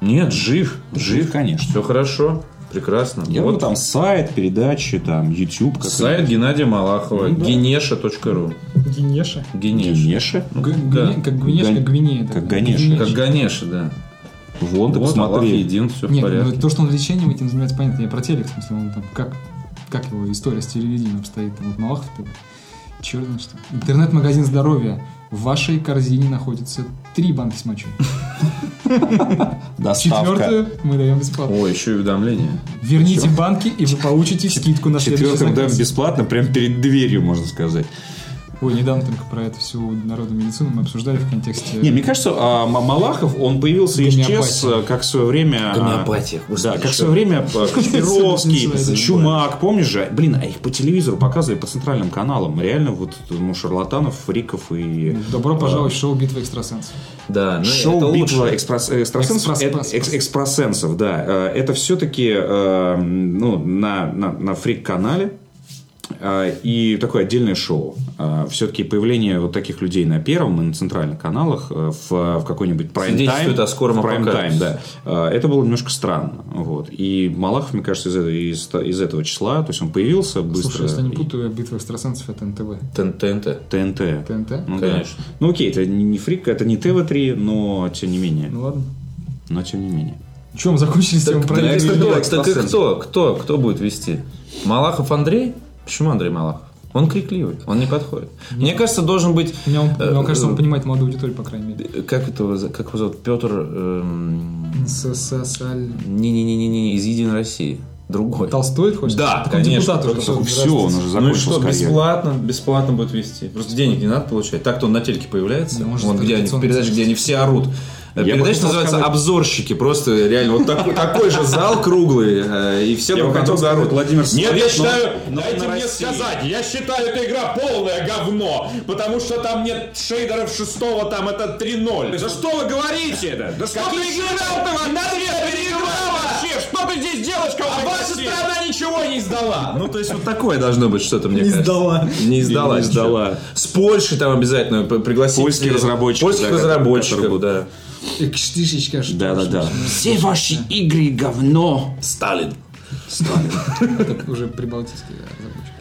Нет, жив. Жив, конечно. Все хорошо. Прекрасно. Я вот там сайт, передачи, там, YouTube. сайт Геннадия Малахова. Ну да. Генеша.ру. Генеша. Генеша. Генеша. Г- да. Как Гвинеша, как Гвинея. как. Ганеша. Как Ганеша, да. Вон, ты Вот, Аллах посмотри. един, все в Нет, порядке. ну, то, что он лечением этим занимается, понятно. Я про телек, в смысле, он там, как, как его история с телевидением обстоит. Там вот Малахов, знает что. Интернет-магазин здоровья. В вашей корзине находится три банки с мочой. Доставка. Четвертую мы даем бесплатно. О, еще и уведомление. Верните банки, и вы получите скидку на следующий Четвертым даем заказ. бесплатно, прямо перед дверью, можно сказать. Ой, недавно только про эту всю народную медицину мы обсуждали в контексте... Не, мне кажется, а, Малахов, он появился и исчез, э, как в свое время... а, Гомеопатия, господи, Да, как в свое время а, Кашпировский. Чумак, помнишь же? Блин, а их по телевизору показывали по центральным каналам. Реально вот ну, шарлатанов, фриков и... Добро пожаловать в шоу «Битва экстрасенсов». Да, ну, Шоу это «Битва экспресс- экстрасенсов», Экспресс- это- экспресс- экс- экспрасенсов, да. Э, Это все-таки ну, на, на, на фрик-канале э, и такое отдельное шоу. Все-таки появление вот таких людей на первом и на центральных каналах э, в, в какой-нибудь прайм-тайм. О скором прайм-тайм, да. Э, Это было немножко странно. Вот. И Малахов, мне кажется, из, из, из этого числа, то есть он появился быстро. Слушай, если я не путаю, «Битва экстрасенсов» — это НТВ. ТНТ. ТНТ. ТНТ? Ну, да. Конечно. Ну окей, это не, не фрик, это не ТВ-3, но тем не менее. Ну ладно. Но тем не менее. Чем мы закончили с тем Так, про так, я «Битву говорю, кто, да, так кто, кто, кто будет вести? Малахов Андрей? Почему Андрей Малахов? Он крикливый, он не подходит. Мне кажется, должен быть... Меня, он- э, мне кажется, он э, понимает молодую аудиторию, по крайней мере. Как это как его зовут? Петр... эм, Сосаль... Не-не-не-не, из Единой России. Другой. Толстой хочешь? Да, Так он конечно. депутат уже. Все, он уже Ну и закончил что, бесплатно, бесплатно будет вести. Просто денег не надо получать. Так-то он на телеке появляется. Да, он где они, традиционный передача, где они все орут. Я бы Передача называется сказать- «Обзорщики». Просто реально вот такой, такой же зал круглый. э, И все Я бы хотел сказать. Владимир Нет, я считаю, дайте мне сказать, я считаю, эта игра полное говно, потому что там нет шейдеров шестого, там это 3-0. Да что вы говорите? Да, да что ты играл-то? На две переиграла! Вообще, что ты здесь делаешь, кого А ваша страна ничего не сдала. Ну, то есть, вот такое должно быть что-то, мне Не кажется. сдала. Не сдала. Не ничего. сдала. С Польши там обязательно пригласить. Польских да, которые разработчиков, да. Штышечка, что Да, да, ж, да. ну, Все ваши игры говно. Сталин. Это уже прибалтийский разработчик.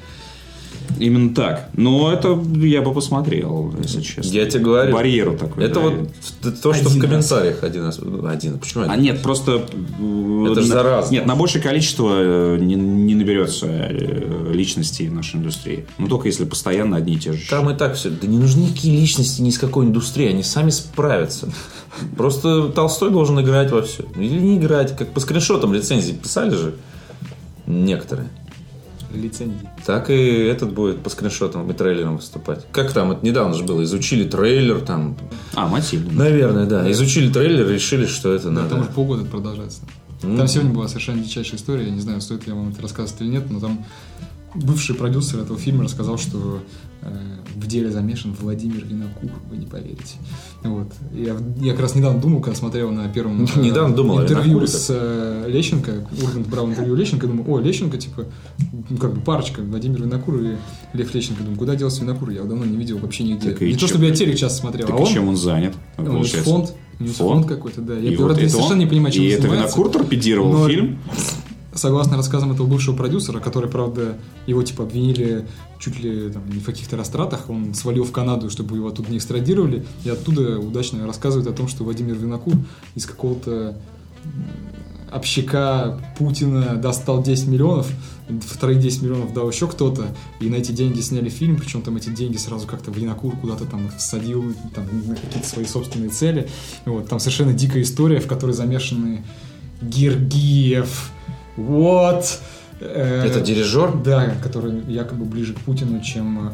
Именно так. Но это я бы посмотрел, если честно. Я тебе говорю. Барьеру такой. Это да. вот т- то, что в Один раз. комментариях один раз. Один. Почему А один? нет, просто... э, Это ж на- заразно. Нет, на большее количество э, не, не наберется э, личностей в нашей индустрии. Ну, только если постоянно одни и те же. Там и так все. Да не нужны никакие личности ни из какой индустрии. Они сами справятся. Просто Толстой должен играть во все. Или не играть. Как по скриншотам лицензии писали же некоторые. Лицензии. Так и этот будет по скриншотам и трейлерам выступать. Как там, это недавно же было, изучили трейлер там. А, Матильда. Наверное, да. Изучили трейлер, решили, что это Да, там надо. уже полгода это продолжается. Там сегодня была совершенно дичайшая история. Я не знаю, стоит ли я вам это рассказывать или нет, но там бывший продюсер этого фильма рассказал, что в деле замешан Владимир Винокур, вы не поверите. Вот. Я, я как раз недавно думал, когда смотрел на первом э, Недавно думал о интервью с э, Лещенко, Ургант брал интервью Лещенко, думаю, о, Лещенко, типа, ну, как бы парочка, Владимир Винокур и Лев Лещенко. Думаю, куда делся Винокур? Я его давно не видел вообще нигде. Так не то, чё? чтобы я телек часто смотрел, Так а он... чем он занят? Ну, получается? фонд. У него Фонд? фонд какой-то, да. Я И вот это совершенно он- не понимаю, чем И он это занимается. Винокур торпедировал Но- фильм? согласно рассказам этого бывшего продюсера, который, правда, его типа обвинили чуть ли там, не в каких-то растратах, он свалил в Канаду, чтобы его оттуда не экстрадировали, и оттуда удачно рассказывает о том, что Владимир Винокур из какого-то общака Путина достал 10 миллионов, вторые 10 миллионов дал еще кто-то, и на эти деньги сняли фильм, причем там эти деньги сразу как-то Винокур куда-то там всадил там, на какие-то свои собственные цели. Вот, там совершенно дикая история, в которой замешаны Гергиев, вот, э, Это дирижер? Да, который якобы ближе к Путину, чем, э,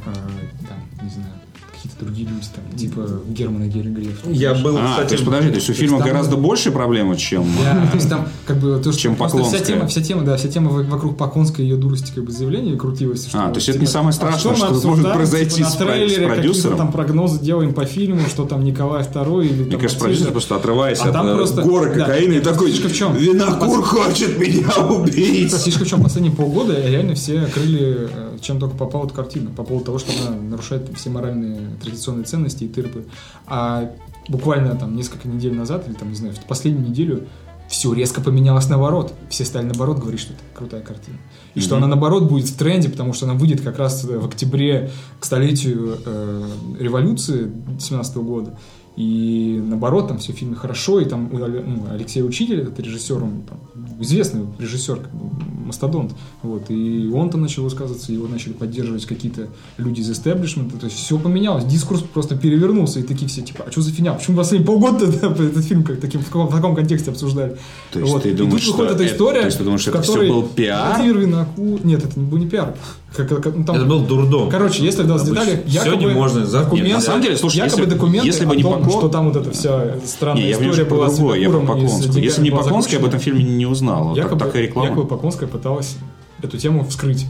там, не знаю, какие-то другие люди, там, типа Германа Геригриев. Я был, А, кстати, то есть, подожди, то есть у фильма там- гораздо больше проблемы, чем... Да, то есть там как бы то, что Чем просто вся Поклонская. тема, вся тема, да, вся тема вокруг Поклонской и ее дурости как бы заявления крутилась. Что, А, то есть это не самое страшное, мы что может произойти типа, с на про- с трейлере продюсером? какие-то там прогнозы делаем по фильму, что там Николай II или Мне там кажется, продюсер просто отрываясь А от там э, просто- горы да, кокаина и такой, в чем? Винокур хочет меня убить. Фишка в чем последние полгода реально все крыли, э, чем только попала эта картина, по поводу того, что она нарушает все моральные традиционные ценности и тырпы. А буквально там несколько недель назад, или там, не знаю, в последнюю неделю все резко поменялось наоборот. Все стали наоборот говорить, что это крутая картина. И что она наоборот будет в тренде, потому что она выйдет как раз в октябре к столетию э, революции 17 года. И наоборот, там все в фильме хорошо, и там ну, Алексей Учитель, этот режиссер, он там, известный режиссер, как бы, мастодонт, вот, и он там начал высказываться, его начали поддерживать какие-то люди из истеблишмента, то есть все поменялось, дискурс просто перевернулся, и такие все, типа, а что за фигня, почему последние полгода этот фильм как, таким, в, каком, в таком контексте обсуждали? То есть Вот. ты И думаешь, тут выходит что эта это- история, то есть ты думаешь, это которой был пиар? Владимир Винокур- Нет, это был не пиар. Как- как- ну, там- Это был дурдом. Короче, если вдаваться в детали, якобы Сегодня можно, завтра документы. На самом деле, слушай, якобы если- документы если бы о не том, Поклон- что там вот эта вся странная Не, я история про была с я про Поклонскую. Если не Поклонская, об закончена, этом фильме не узнал. Якобы, такая реклама. якобы Поклонская пыталась эту тему вскрыть.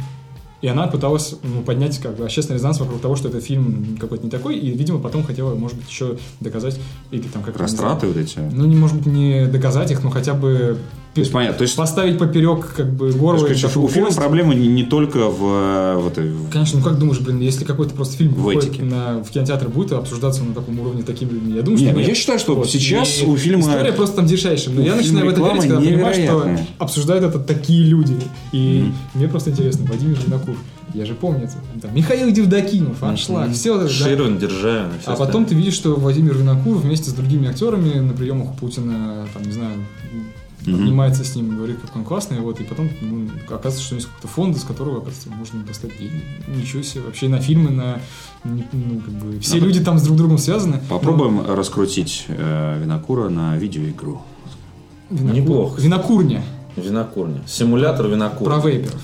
И она пыталась ну, поднять как бы, общественный резонанс вокруг того, что этот фильм какой-то не такой, и, видимо, потом хотела, может быть, еще доказать, или там как Растраты вот эти. Ну, не, может быть, не доказать их, но хотя бы То есть, понятно, то есть, поставить поперек как бы горло. короче, такую у фильма кость. проблема не, не только в, э, в этой... Конечно, ну как думаешь, блин, если какой-то просто фильм В этике. на, в кинотеатр будет обсуждаться на таком уровне такими людьми? Я думаю, Не, что ну нет. я считаю, что Вот. сейчас И у фильма- История просто там дичайшая. Но у я начинаю в это верить, когда понимаю, что обсуждают это такие люди. И мне просто интересно, Владимир Винокур, я же помню это. Там, Михаил Евдокимов, аншлаг, все это. да. Ширвин, Державин. А потом ты видишь, что Владимир Винокур вместе с другими актерами на приемах у Путина, там, не знаю, обнимается с ним и говорит, как он классный, вот, и потом ну, оказывается, что есть какой-то фонд, из которого, оказывается, можно достать деньги. Ничего себе. Вообще на фильмы, на... не- Ну, как бы, все Надо- люди там с друг другом связаны. Попробуем раскрутить э, Винокура на видеоигру. Но Винокур- Неплохо. Винокурня. Винокурня. Симулятор винокур. Про вейперов.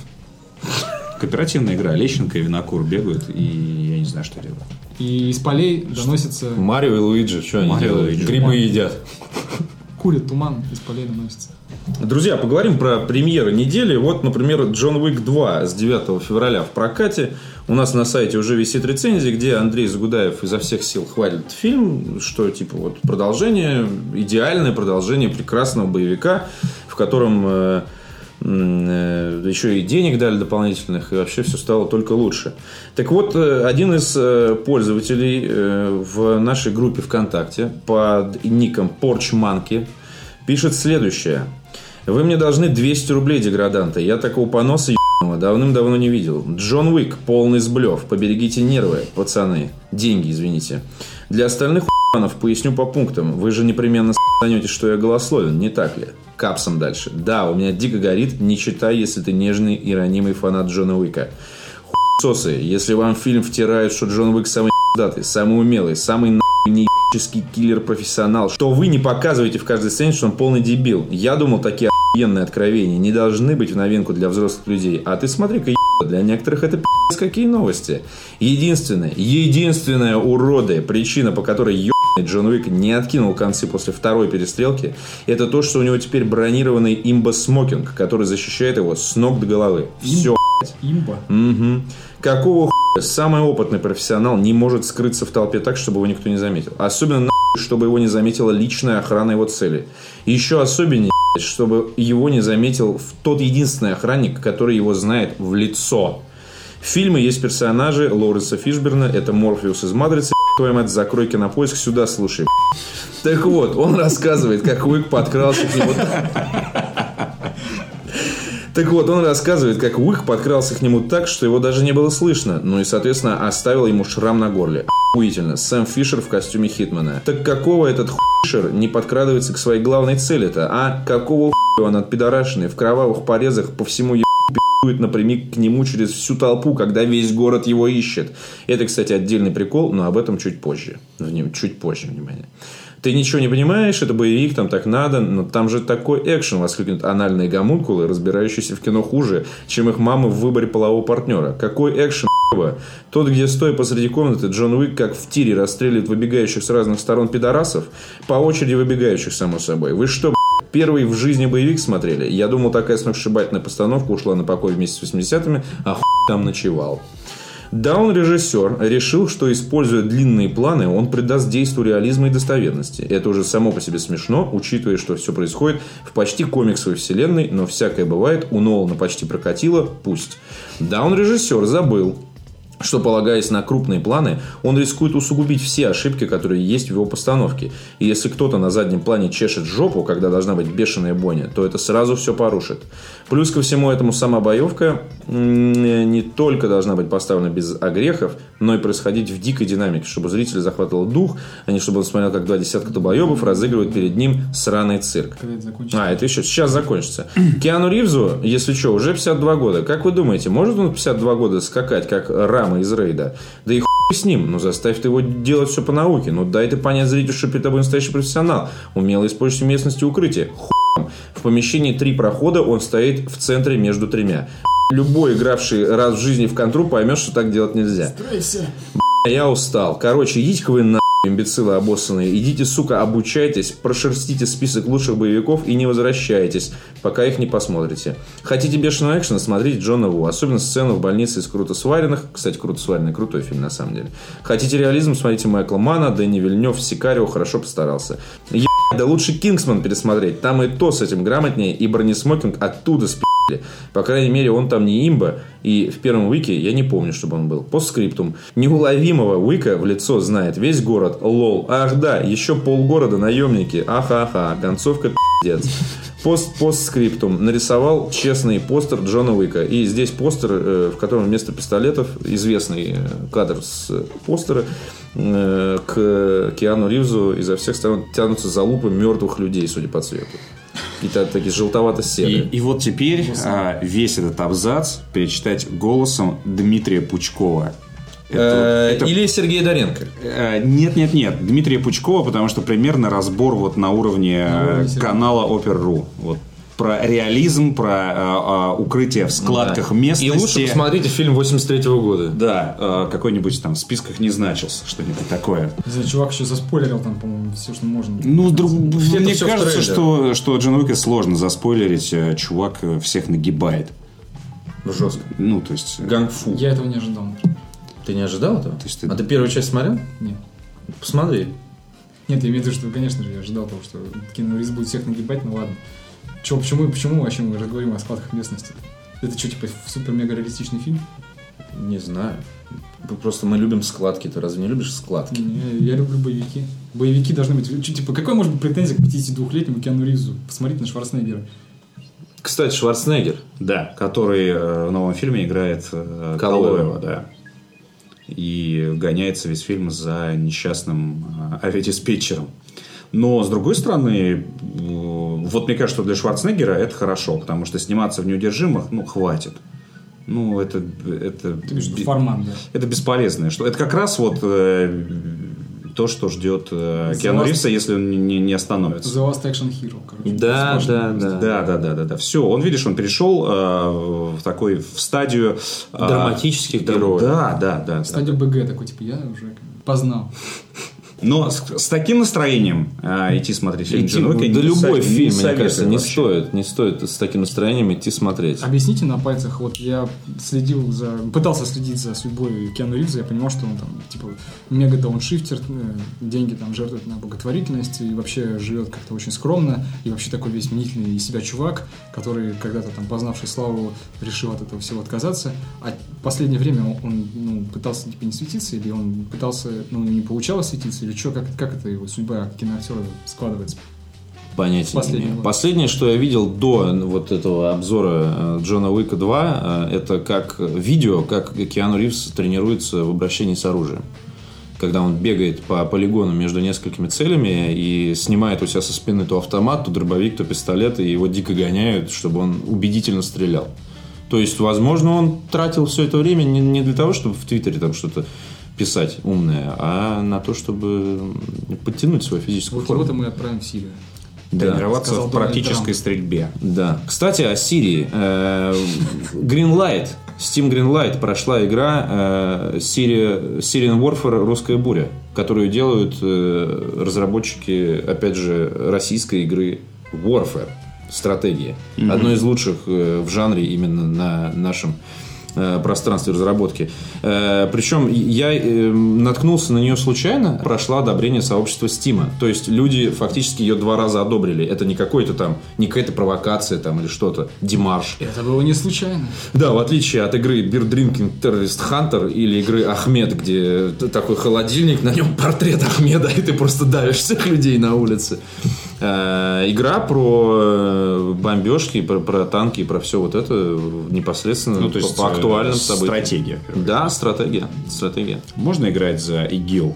Кооперативная игра. Лещенко и Винокур бегают, и я не знаю, что делают. И из полей доносится... Марио и Луиджи, что они Марио делают? Луиджи. Грибы едят. Курит туман, из полей доносится. Друзья, поговорим про премьеры недели. Вот, например, Джон Уик 2 с 9 февраля в прокате. У нас на сайте уже висит рецензия, где Андрей Загудаев изо всех сил хвалит фильм, что типа вот продолжение, идеальное продолжение прекрасного боевика, в котором э, еще и денег дали дополнительных, и вообще все стало только лучше. Так вот, э, один из э, пользователей э, в нашей группе ВКонтакте под ником Porch Monkey пишет следующее. Вы мне должны 200 рублей, деграданты. Я такого поноса ебаного давным-давно не видел. Джон Уик, полный сблев. Поберегите нервы, пацаны. Деньги, извините. Для остальных уебанов поясню по пунктам. Вы же непременно станете, что я голословен, не так ли? Капсом дальше. Да, у меня дико горит, не читай, если ты нежный и ранимый фанат Джона Уика. Хуесосы, если вам фильм втирают, что Джон Уик самый датый, самый умелый, самый нахуй неебический киллер-профессионал, что вы не показываете в каждой сцене, что он полный дебил. Я думал, такие охуенные откровения не должны быть в новинку для взрослых людей. А ты смотри-ка, для некоторых это пи***ц какие новости. Единственная, единственная уроды, причина, по которой Джон Уик не откинул концы после второй перестрелки, это то, что у него теперь бронированный имбо-смокинг, который защищает его с ног до головы. Все, Имба. Угу. Какого хуя самый опытный профессионал не может скрыться в толпе так, чтобы его никто не заметил? Особенно нахуй, чтобы его не заметила личная охрана его цели. И еще особеннее, чтобы его не заметил тот единственный охранник, который его знает в лицо. В фильме есть персонажи Лоуренса Фишберна, это Морфеус из «Матрицы», твою мать, закрой кинопоиск, сюда слушай. Так вот, он рассказывает, как Уик подкрался к нему Так вот, он рассказывает, как Уик подкрался к нему так, что его даже не было слышно. Ну и, соответственно, оставил ему шрам на горле. Охуительно. Сэм Фишер в костюме Хитмана. Так какого этот Фишер не подкрадывается к своей главной цели-то, а? Какого хуя он от пидорашины в кровавых порезах по всему пи***ет напрямик к нему через всю толпу, когда весь город его ищет. Это, кстати, отдельный прикол, но об этом чуть позже. Вним- Чуть позже, внимание. Ты ничего не понимаешь, это боевик, там так надо, но там же такой экшен, воскликнут анальные гомункулы, разбирающиеся в кино хуже, чем их мамы в выборе полового партнера. Какой экшен? Тот, где стоя посреди комнаты, Джон Уик, как в тире, расстреливает выбегающих с разных сторон пидорасов, по очереди выбегающих, само собой. Вы что, первый в жизни боевик смотрели? Я думал, такая сногсшибательная постановка ушла на покой вместе с 80-ми, а хуй там ночевал. Даун-режиссер решил, что, используя длинные планы, он придаст действу реализма и достоверности. Это уже само по себе смешно, учитывая, что все происходит в почти комиксовой вселенной, но всякое бывает, у Нолана почти прокатило, пусть. Даун-режиссер забыл, что, полагаясь на крупные планы, он рискует усугубить все ошибки, которые есть в его постановке. И если кто-то на заднем плане чешет жопу, когда должна быть бешеная бойня, то это сразу все порушит. Плюс ко всему этому сама боевка м, не только должна быть поставлена без огрехов, но и происходить в дикой динамике, чтобы зритель захватывал дух, а не чтобы он смотрел, как два десятка долбоебов разыгрывают перед ним сраный цирк. Это? А, это еще сейчас закончится. Киану Ривзу, если что, уже 52 года. Как вы думаете, может он в 52 года скакать, как Рама из Рейда? Да и хуй с ним, ну заставь ты его делать все по науке. Ну дай ты понять зрителю, что перед тобой настоящий профессионал. Умело используешь местности укрытия. Хуй. В помещении три прохода он стоит в центре между тремя. Любой, игравший раз в жизни в контру, поймет, что так делать нельзя. Я устал. Короче, идите-ка вы на имбецилы обоссанные. Идите, сука, обучайтесь, прошерстите список лучших боевиков и не возвращайтесь, пока их не посмотрите. Хотите бешеного экшена, смотрите Джона Ву. Особенно сцену в больнице из круто сваренных. Кстати, круто сваренный, крутой фильм на самом деле. Хотите реализм, смотрите Майкла Мана, Дэнни Вильнев, Sicario хорошо постарался. Е- да лучше Kingsman пересмотреть. Там и то с этим грамотнее, и бронесмокинг оттуда спи***ли. По крайней мере, он там не имба, и в первом Уике я не помню, чтобы он был. Постскриптум. Неуловимого Уика в лицо знает весь город. Лол. Ах да, еще полгорода наемники. Аха-аха. Концовка пиздец. Пост постскриптум. Нарисовал честный постер Джона Уика. И здесь постер, э, в котором вместо пистолетов известный э, кадр с постера э, к Киану Ривзу изо всех сторон тянутся залупы мертвых людей, судя по цвету. Какие-то такие И, желтовато-серые. и вот теперь а, весь этот абзац перечитать голосом Дмитрия Пучкова. Это- Э, это- Или Сергей Доренко. Э, Нет, нет, нет. Дмитрия Пучкова, потому что примерно разбор вот на уровне На уровне э, Сергея. канала Опер.ру. Вот про реализм, про э, э, укрытие в складках Да. местности. И лучше посмотрите фильм 83 года. Да, э, какой-нибудь там в списках не значился, что-нибудь такое. Знаю, чувак еще заспойлерил там, по-моему, все, что можно. Ну, друг- мне кажется, что, что Джон Уика сложно заспойлерить. Чувак всех нагибает. Жестко. Ну, то есть... Ганг-фу. Я этого не ожидал. Ты не ожидал этого? есть ты- А ты первую часть смотрел? Нет. Посмотри. Нет, я имею в виду, что, конечно же, я ожидал того, что Киану Ривз будет всех нагибать, ну ладно. Че, почему, почему вообще мы разговариваем о складках местности? Это что, типа, супер-мега реалистичный фильм? Не знаю. Просто мы любим складки. Ты разве не любишь складки? Не, я люблю боевики. Боевики должны быть... чё, типа, какой может быть претензия к 52-летнему Киану Ривзу? Посмотрите на Шварценеггера. Кстати, Шварценеггер. Да, который э, в новом фильме играет э, Калоева. Да. И гоняется весь фильм за несчастным э, авиадиспетчером. Но, с другой стороны, э, вот мне кажется, что для Шварценеггера это хорошо, потому что сниматься в «Неудержимых», ну, хватит. Ну, это... это Ты формат, да. это бесполезное. Что, это как раз вот э, то, что ждет э, The Киану Last- Ривза, если он не, не остановится. The Last Action Hero, короче. Да, да, да. Да, да, да, да, да. Все, он, видишь, он перешел э, в такой в стадию э, Драматических да, героев. Да, да, да. да. Стадию БГ такой, типа, я уже познал. Но с, с таким настроением э, идти смотреть фильм Идти- Джон Уик да не любой не фильм, мне кажется, не вообще. стоит, не стоит с таким настроением идти смотреть. Объясните на пальцах, вот я следил за, пытался следить за судьбой Киану Ривза, я понимал, что он там, типа, мега дауншифтер, э, деньги там жертвует на благотворительность и вообще живет как-то очень скромно, и вообще такой весь мнительный из себя чувак, который когда-то там, познавший славу, решил от этого всего отказаться, а в последнее время он, он, ну, пытался, типа, не светиться, или он пытался, ну, не получалось светиться, или что, как, как это его судьба киноактера складывается? Понятия не Последний год. Последнее, что я видел до вот этого обзора э, Джона Уика 2, э, это как видео, как Киану Ривз тренируется в обращении с оружием. Когда он бегает по полигону между несколькими целями и снимает у себя со спины то автомат, то дробовик, то пистолет, и его дико гоняют, чтобы он убедительно стрелял. То есть, возможно, он тратил все это время не, не для того, чтобы в Твиттере там что-то писать умное, а на то, чтобы подтянуть свою физическую Вот форму. его-то мы отправим в Сирию. Да. Тренироваться сказал в практической Трамп. стрельбе. Да. Кстати, о Сирии. Э, Greenlight, Steam Greenlight прошла игра э, Syria- Syrian Warfare Русская буря, которую делают э, разработчики, опять же, российской игры Warfare. Стратегия. Одно из лучших э, в жанре именно на нашем э, пространстве разработки. Э, Причем я э, наткнулся на нее случайно, прошла одобрение сообщества Steam. То есть люди фактически ее два раза одобрили. Это не какой-то там, не какая-то провокация там или что-то, демарш. Это было не случайно. Да, в отличие от игры Beer Drinking Terrorist Hunter или игры Ахмед, где такой холодильник, на нем портрет Ахмеда, и ты просто давишь всех людей на улице. Э, Игра про э, бомбежки, про, про танки, про все вот это непосредственно Ну, то есть по, по актуальным э, событиям. стратегия. Да, стратегия. Стратегия. Можно играть за ИГИЛ?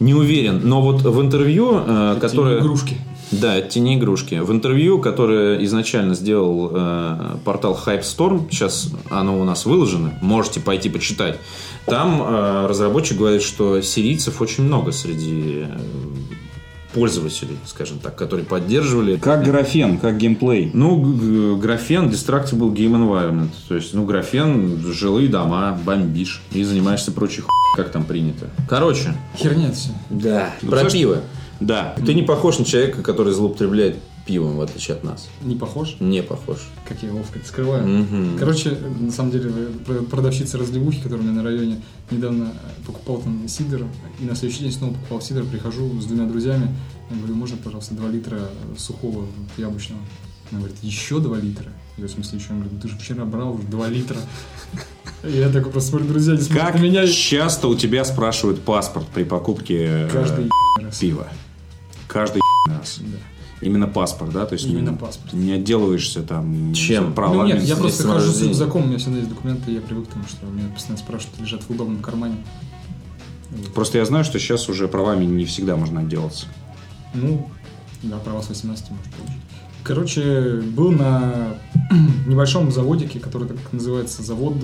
Не уверен, но вот в интервью, э, которое... Игрушки. Да, это тени игрушки. В интервью, которое изначально сделал э, портал Hype Storm, сейчас оно у нас выложено, можете пойти почитать. Там э, разработчик говорит, что сирийцев очень много среди э, пользователей, скажем так, которые поддерживали. Как графен, как геймплей. Ну, графен, Destructible Game Environment. То есть, ну, графен, жилые дома, бомбишь и занимаешься прочей хуй, как там принято. Короче, Херня все. да, Ну, про пиво. Да. Ты не похож на человека, который злоупотребляет пивом, в отличие от нас. Не похож? Не похож. Как я ловко это скрываю. Мгм. Короче, на самом деле, пр- продавщица разливухи, которая у меня на районе недавно покупал там сидр, и на следующий день снова покупал сидр, прихожу с двумя друзьями, я говорю, можно, пожалуйста, 2 литра сухого яблочного? Она говорит, еще 2 литра? Я в смысле еще? Я говорю, «Ну, ты же вчера брал уже 2 литра. Я такой просто смотрю, друзья, не смотрят Как на меня. часто у тебя спрашивают паспорт при покупке э, Каждый раз. пива? Каждый раз. Именно паспорт, да? То есть Именно не, паспорт. не отделываешься там Чем? Ну нет, я просто хожу с рюкзаком, у меня всегда есть документы, я привык к тому, что меня постоянно спрашивают, лежат в удобном кармане. Вот. Просто я знаю, что сейчас уже правами не всегда можно отделаться. Ну, да, права с 18 может получить. Короче, был на небольшом заводике, который так называется завод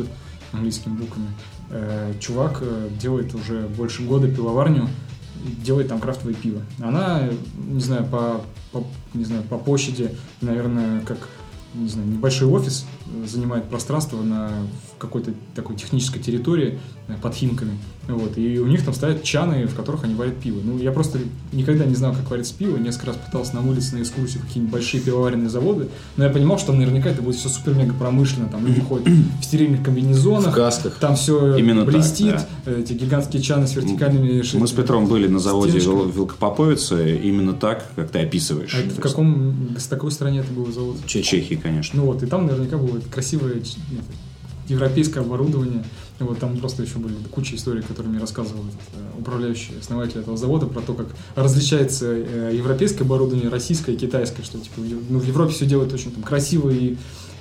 английскими буквами. Э, чувак э, делает уже больше года пивоварню, и делает там крафтовое пиво. Она, не знаю, по, по- не знаю, по площади, наверное, как не знаю, небольшой офис занимает пространство на какой-то такой технической территории э, под Химками. Вот, и у них там стоят чаны, в которых они варят пиво. Ну, я просто никогда не знал, как варится пиво. Несколько раз пытался на улице на экскурсии какие-нибудь большие пивоваренные заводы. Но я понимал, что там наверняка это будет все супер-мега промышленно. Там люди ходят в стерильных комбинезонах. В касках. Там все Именно так, блестит. да. Эти гигантские чаны с вертикальными Мы с Петром были на заводе стеночками. Вил- Вилкопоповицы именно так, как ты описываешь. А это То в каком, с какой стране это был завод? Чехии, конечно. Ну вот, и там наверняка было красивое ч- это, европейское оборудование. Вот там просто еще были куча историй, которые мне рассказывал этот, управляющий основатель этого завода про то, как различается э, европейское оборудование, российское и китайское, что типа ну, в Европе все делают очень там красиво и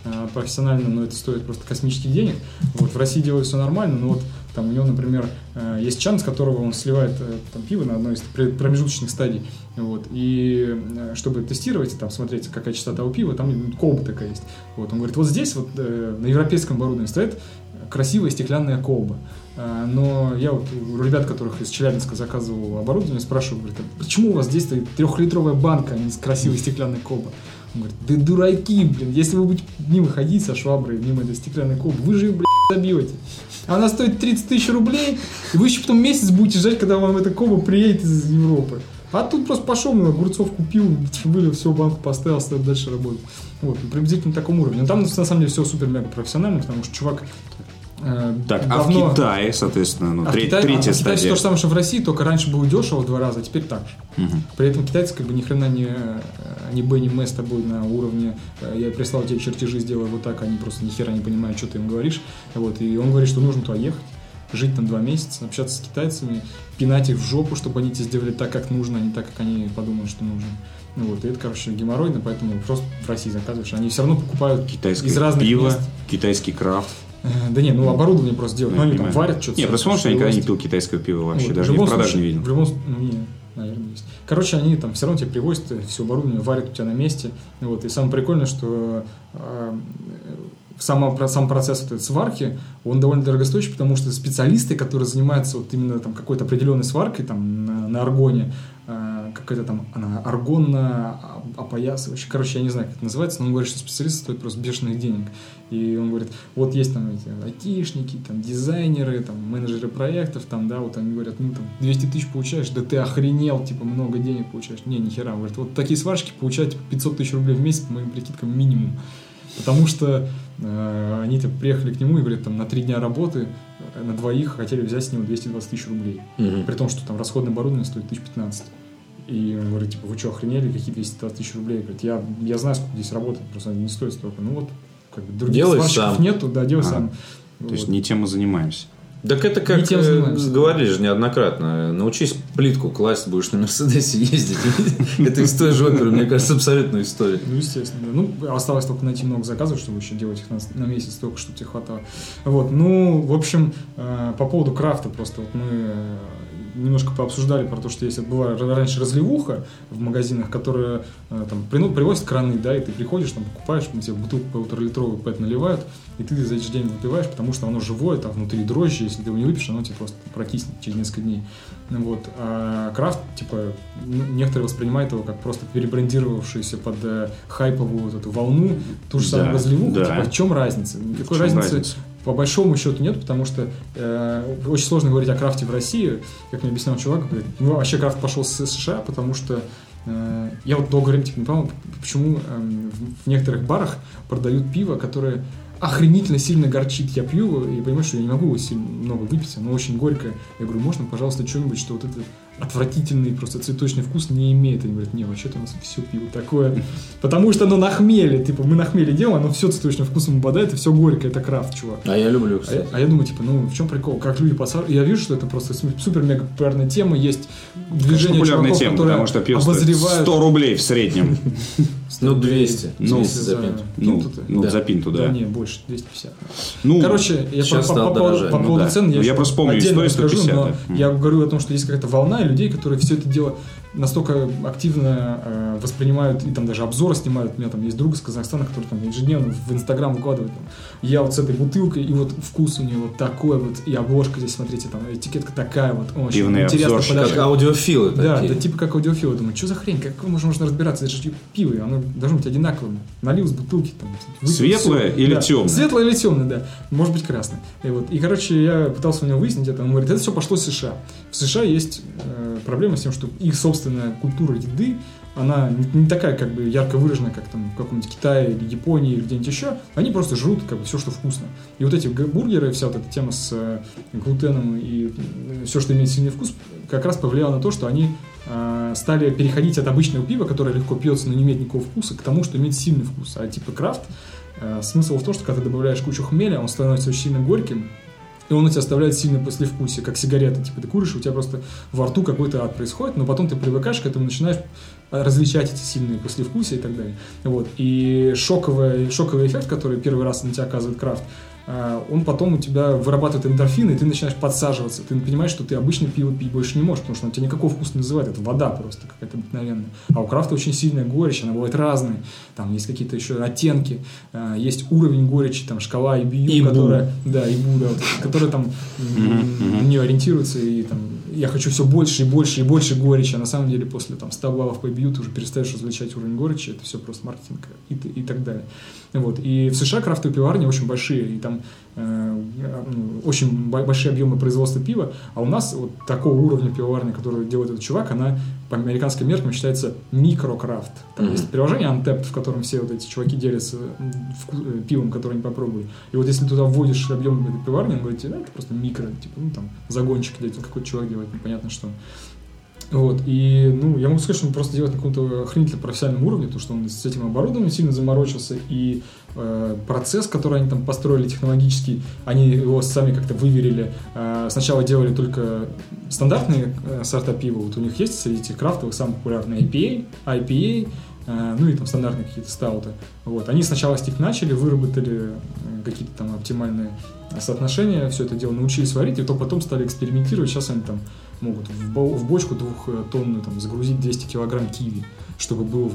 э, профессионально, но это стоит просто космических денег. Вот в России делают все нормально, но вот там у него, например, э, есть чан, с которого он сливает э, там, пиво на одной из промежуточных стадий. Вот. И э, чтобы тестировать, там, смотреть, какая частота у пива, там колба такая есть. Вот. Он говорит, вот здесь вот на европейском оборудовании стоит красивая стеклянная колба. Но я вот у ребят, которых из Челябинска заказывал оборудование, спрашиваю, говорит, а почему у вас здесь стоит трехлитровая банка, а не с красивой стеклянной колбой? Он говорит, да дураки, блин, если вы будете мимо ходить со шваброй, мимо этой стеклянной колбы, вы же ее, блядь, забьете. Она стоит 30 тысяч рублей, и вы еще потом месяц будете ждать, когда вам эта колба приедет из Европы. А тут просто пошел, ну, огурцов купил, вылил, все, банку поставил, дальше работать. Вот, приблизительно на таком уровне. Но там, на самом деле, все супер-мега профессионально, потому что чувак э, Так, а давно- в Китае, соответственно, ну, а треть- Китае- а в третья всё стадия. то же самое, что в России, только раньше было дешево в два раза, а теперь так же. Мгм. При этом китайцы как бы ни хрена не, э, ни Б, ни М с тобой на уровне э, я прислал тебе чертежи, сделай вот так, они просто ни хера не понимают, что ты им говоришь. Вот, и он говорит, что нужно туда ехать, жить там два месяца, общаться с китайцами, пинать их в жопу, чтобы они тебе сделали так, как нужно, а не так, как они подумают, что нужно. Ну вот, и это, короче, геморройно, поэтому просто в России заказываешь. Они все равно покупают Китайское из разных пиво, мест. китайский крафт. Э, Да не, ну оборудование просто делают. Ну, они там варят что-то. Не, просто потому что я никогда не пил китайского пива вообще, Вот, даже в продаже случае- не видел. В любом с- ну, не, наверное, есть. Короче, они там все равно тебе привозят все оборудование, варят у тебя на месте. Вот. И самое прикольное, что э, сам, сам процесс вот этой сварки, он довольно дорогостоящий, потому что специалисты, которые занимаются вот именно там какой-то определенной сваркой там на, на аргоне, какая-то там она аргонно опоясывающая, короче, я не знаю, как это называется, но он говорит, что специалисты стоят просто бешеных денег. И он говорит, вот есть там эти айтишники, там дизайнеры, там менеджеры проектов, там, да, вот они говорят, ну там 200 тысяч получаешь, да ты охренел, типа много денег получаешь. Не, нихера, он говорит, вот такие сварщики получают типа, 500 тысяч рублей в месяц, по моим прикидкам, минимум. Потому что э, они типа, приехали к нему и говорят, там, на три дня работы э, на двоих хотели взять с него 220 тысяч рублей. Мгм. При том, что там расходное оборудование стоит 1015. И он говорит, типа, вы что, охренели, какие 220 тысяч рублей? Говорит, я, я знаю, сколько здесь работает, просто не стоит столько. Ну вот, как бы других Делай сварщиков сам. нету, да, делай А, сам. То есть Вот. не тем мы занимаемся. Так это Не как тем э, занимаемся. говорили же неоднократно. Научись плитку класть, будешь на Мерседесе ездить. Это из той же оперы, мне кажется, абсолютная история. Ну, естественно. Ну, осталось только найти много заказов, чтобы еще делать их на, месяц, только чтобы тебе хватало. Вот, ну, в общем, э, по поводу крафта просто вот мы э, немножко пообсуждали про то, что если была раньше разливуха в магазинах, которые э, там прину- привозят краны, да, и ты приходишь, там покупаешь, тебе бутылку полуторалитровую пэт наливают, и ты за эти день выпиваешь, потому что оно живое, там внутри дрожжи, если ты его не выпьешь, оно тебе просто прокиснет через несколько дней. Ну Вот. А крафт, типа, некоторые воспринимают его как просто перебрандировавшуюся под э, хайповую вот эту волну, ту же самую Да, разливуху. да. Типа, в чем разница? Никакой В чем разницы, разница? По большому счету нет, потому что э, очень сложно говорить о крафте в России. Как мне объяснял чувак, говорит, ну вообще крафт пошел с США, потому что э, я вот долгое время типа, не понял, почему эм, в, некоторых барах продают пиво, которое охренительно сильно горчит. Я пью и понимаю, что я не могу сильно много выпить, оно очень горькое. Я говорю, можно, пожалуйста, что-нибудь, что вот это отвратительный просто цветочный вкус не имеет. Они говорят, не, вообще-то у нас все пиво такое. Потому что оно на хмеле. Типа, мы на хмеле делаем, оно все цветочным вкусом обладает, и все горькое. Это крафт, чувак. А я люблю, А я, а я думаю, типа, ну в чем прикол? Как люди посаживают? Я вижу, что это просто супер-мега популярная тема. Есть движение Популярная чуваков, тема, которые потому что пиво обозревают... 100 рублей в среднем. Ну, 200. Ну, 200 за пинту. Ну, ну, Да. за пинту, Да, да. не, больше, 250. Ну, Короче, я по, по- стал по поводу- по Ну поводу цен, Ну, я ещё просто помню историю расскажу, 150, но да. я говорю о том, что есть какая-то волна людей, которые все это дело настолько активно э, воспринимают и там даже обзоры снимают. У меня там есть друг из Казахстана, который там ежедневно в Инстаграм выкладывает. там, я вот с этой бутылкой, и вот вкус у нее вот такой вот, и обложка здесь, смотрите, там этикетка такая вот. Очень Пивный интересно обзорщик. подошла. Как аудиофилы Да, такие. да, типа как аудиофил. Я думаю, что за хрень, как можно, можно разбираться? Это же типа пиво, оно должно быть одинаковым. Налил с бутылки там. выпил, Светлое всё. или Да. темное? Светлое или темное, да. Может быть красное. И, вот. и, короче, я пытался у него выяснить это. Он говорит, это все пошло с США. В США есть э, проблема с тем, что их собственная культура еды, она не, не такая как бы ярко выраженная, как там в каком-нибудь Китае или Японии или где-нибудь еще. Они просто жрут как бы все, что вкусно. И вот эти бургеры, вся вот эта тема с э, глутеном и все, что имеет сильный вкус, как раз повлияло на то, что они э, стали переходить от обычного пива, которое легко пьется, но не имеет никакого вкуса, к тому, что имеет сильный вкус. А типа крафт, э, смысл в том, что когда ты добавляешь кучу хмеля, он становится очень сильно горьким, и он у тебя оставляет сильное послевкусие, как сигарета. Типа ты куришь, у тебя просто во рту какой-то ад происходит, но потом ты привыкаешь к этому, начинаешь различать эти сильные послевкусия и так далее. Вот. И шоковый, шоковый эффект, который первый раз на тебя оказывает крафт, он потом у тебя вырабатывает эндорфины, и ты начинаешь подсаживаться. Ты понимаешь, что ты обычно пиво пить больше не можешь, потому что он тебе никакого вкуса не называет. Это вода просто какая-то обыкновенная. А у крафта очень сильная горечь, она бывает разная. Там есть какие-то еще оттенки, а, есть уровень горечи, там шкала IBU, которая, да, ИБУ, да, вот, которая там на нее ориентируется, и там я хочу все больше и больше и больше горечи, а на самом деле после там 100 баллов по IBU ты уже перестаешь различать уровень горечи, это все просто маркетинг и, и так далее. Вот. И в США крафтовые пиварни очень большие, и там э, ну, очень бо- большие объемы производства пива, а у нас вот такого уровня пивоварни, который делает этот чувак, она по американским меркам считается микрокрафт. Там Мгм. есть приложение Untapped, в котором все вот эти чуваки делятся э, пивом, которое они попробовали. И вот если туда вводишь объем этой пиварни, он говорит, да, это просто микро, типа, ну там загончик где-то какой-то чувак делает, непонятно что. Вот, и, ну, я могу сказать, что он просто делает на каком-то охренительно профессиональном уровне, то, что он с этим оборудованием сильно заморочился, и э, процесс, который они там построили технологический, они его сами как-то выверили. Э, сначала делали только стандартные э, сорта пива, вот у них есть среди этих крафтовых самые популярные IPA, IPA, э, ну и там стандартные какие-то стауты. Вот, они сначала с них начали, выработали э, какие-то там оптимальные соотношения, все это дело научились варить, и то потом стали экспериментировать, сейчас они там могут в, бо- в бочку двухтонную там, загрузить 200 килограмм киви, чтобы был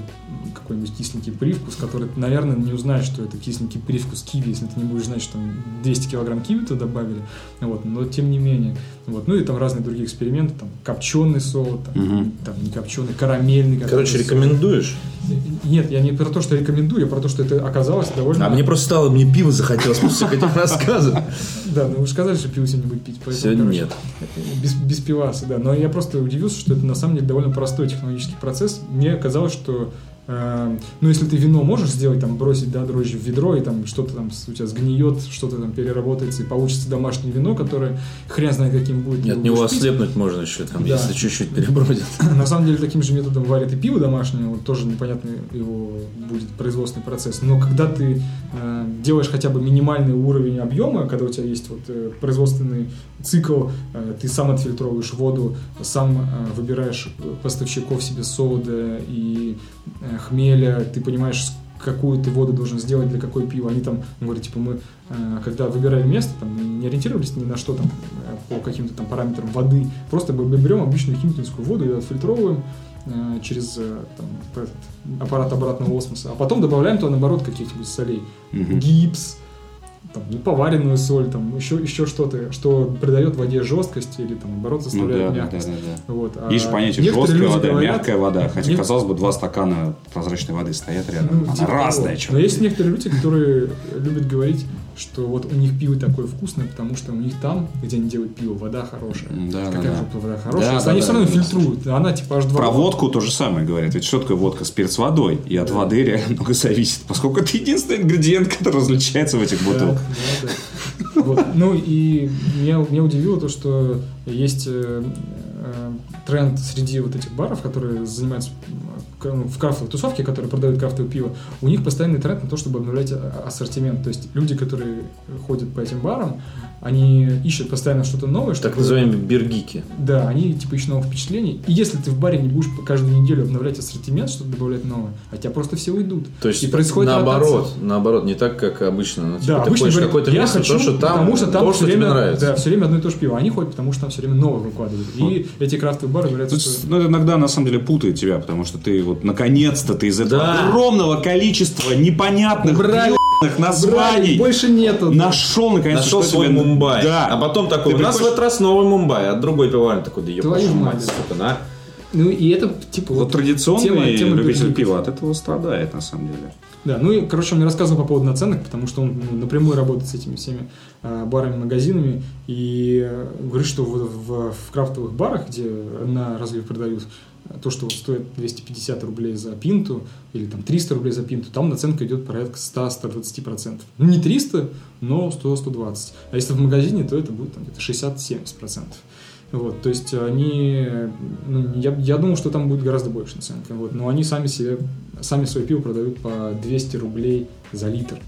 какой-нибудь кисленький привкус, который наверное, не узнаешь, что это кисленький привкус киви, если ты не будешь знать, что там 200 килограмм киви туда добавили. Вот, но тем не менее. Вот. Ну и там разные другие эксперименты, там копченый солод, там, Мгм. там не копченый, карамельный. Короче, солод. рекомендуешь? Нет, я не про то, что рекомендую, а про то, что это оказалось довольно... А мне просто стало, мне пиво захотелось после всех этих рассказов. Да, ну вы же сказали, что пиво сегодня будет пить. Сегодня нет. Без, пиваса, да. Но я просто удивился, что это на самом деле довольно простой технологический процесс. Мне казалось, что ну, если ты вино можешь сделать, там, бросить, да, дрожжи в ведро, и там что-то там у тебя сгниет, что-то там переработается, и получится домашнее вино, которое хрен знает каким будет. От его него пить. ослепнуть можно еще, там, Да. если чуть-чуть перебродит. На самом деле таким же методом варят и пиво домашнее, вот тоже непонятный его будет производственный процесс. Но когда ты э, делаешь хотя бы минимальный уровень объема, когда у тебя есть вот э, производственный цикл, э, ты сам отфильтровываешь воду, сам э, выбираешь поставщиков себе сода и э, хмеля, ты понимаешь, какую ты воду должен сделать для какой пива. Они там говорят, типа, мы, э, когда выбирали место, там, не ориентировались ни на что там э, по каким-то там параметрам воды, просто мы берем обычную химическую воду и отфильтровываем э, через там, этот аппарат обратного осмоса, а потом добавляем туда, наоборот, каких-нибудь солей. Мгм. Гипс, там, ну, поваренную соль, там, еще, еще что-то, что придает воде жесткость или, там, наоборот, Ну заставляет да, да, да, мягкость. да, да. Вот. а же понятие жесткая люди вода, говорят- мягкая вода. Хотя, Нек- казалось бы, два стакана прозрачной воды стоят рядом. ну, Она типа разная, того. Но есть некоторые люди, которые любят говорить, что вот у них пиво такое вкусное, потому что у них там, где они делают пиво, вода хорошая. Да, да, Какая да. же вода хорошая? Да, да, они да, все равно да, да. фильтруют, а она типа аж два. Про водку то же самое говорят. Ведь что такое водка с перец водой? И от воды реально много зависит. Поскольку это единственный ингредиент, который различается в этих бутылках. Да, да, да. Вот. Ну и меня, меня удивило то, что есть э, э, тренд среди вот этих баров, которые занимаются в крафтовой тусовке, которые продают крафтовое пиво, у них постоянный тренд на то, чтобы обновлять а- ассортимент. То есть люди, которые ходят по этим барам, они ищут постоянно что-то новое. Так чтобы- называемые бергики. Да, они типа ищут новых впечатлений. И если ты в баре не будешь каждую неделю обновлять ассортимент, что-то добавлять новое, а тебя просто все уйдут. То есть и происходит наоборот, ротация. наоборот, не так, как обычно. Ну, типа, Да, ты обычно ходишь говорят, какое-то я место, хочу, потому что там, потому что там то, все что время, тебе нравится. Да, все время одно и то же пиво. Они ходят, потому что там все время новое выкладывают. И эти крафтовые бары говорят, Тут, что... ну, это иногда на самом деле путает тебя, потому что ты вот наконец-то ты из этого Да. огромного количества непонятных Убрали. Названий больше нету. нашел наконец Нашел свой Мумбай. Да. А потом такой, Ты у нас в приходишь- этот раз новый Мумбай, а другой пивоварен такой, да ебашу мать. сука, на. Ну и это типа Вот традиционный тема- тема любитель пива от этого страдает, на самом деле. Да, ну и, короче, он мне рассказывал по поводу наценок, потому что он ну, напрямую работает с этими всеми а, барами, магазинами, и э, говорит, что в, в- в крафтовых барах, где на разлив продают, то, что вот стоит 250 рублей за пинту, или там 300 рублей за пинту, там наценка идет порядка 100-120%. Ну, не 300, но 100-120. А если в магазине, то это будет там, где-то 60-70%. Вот, то есть они, ну, я, я думал, что там будет гораздо больше наценка, вот, но они сами себе, сами свое пиво продают по 200 рублей за литр.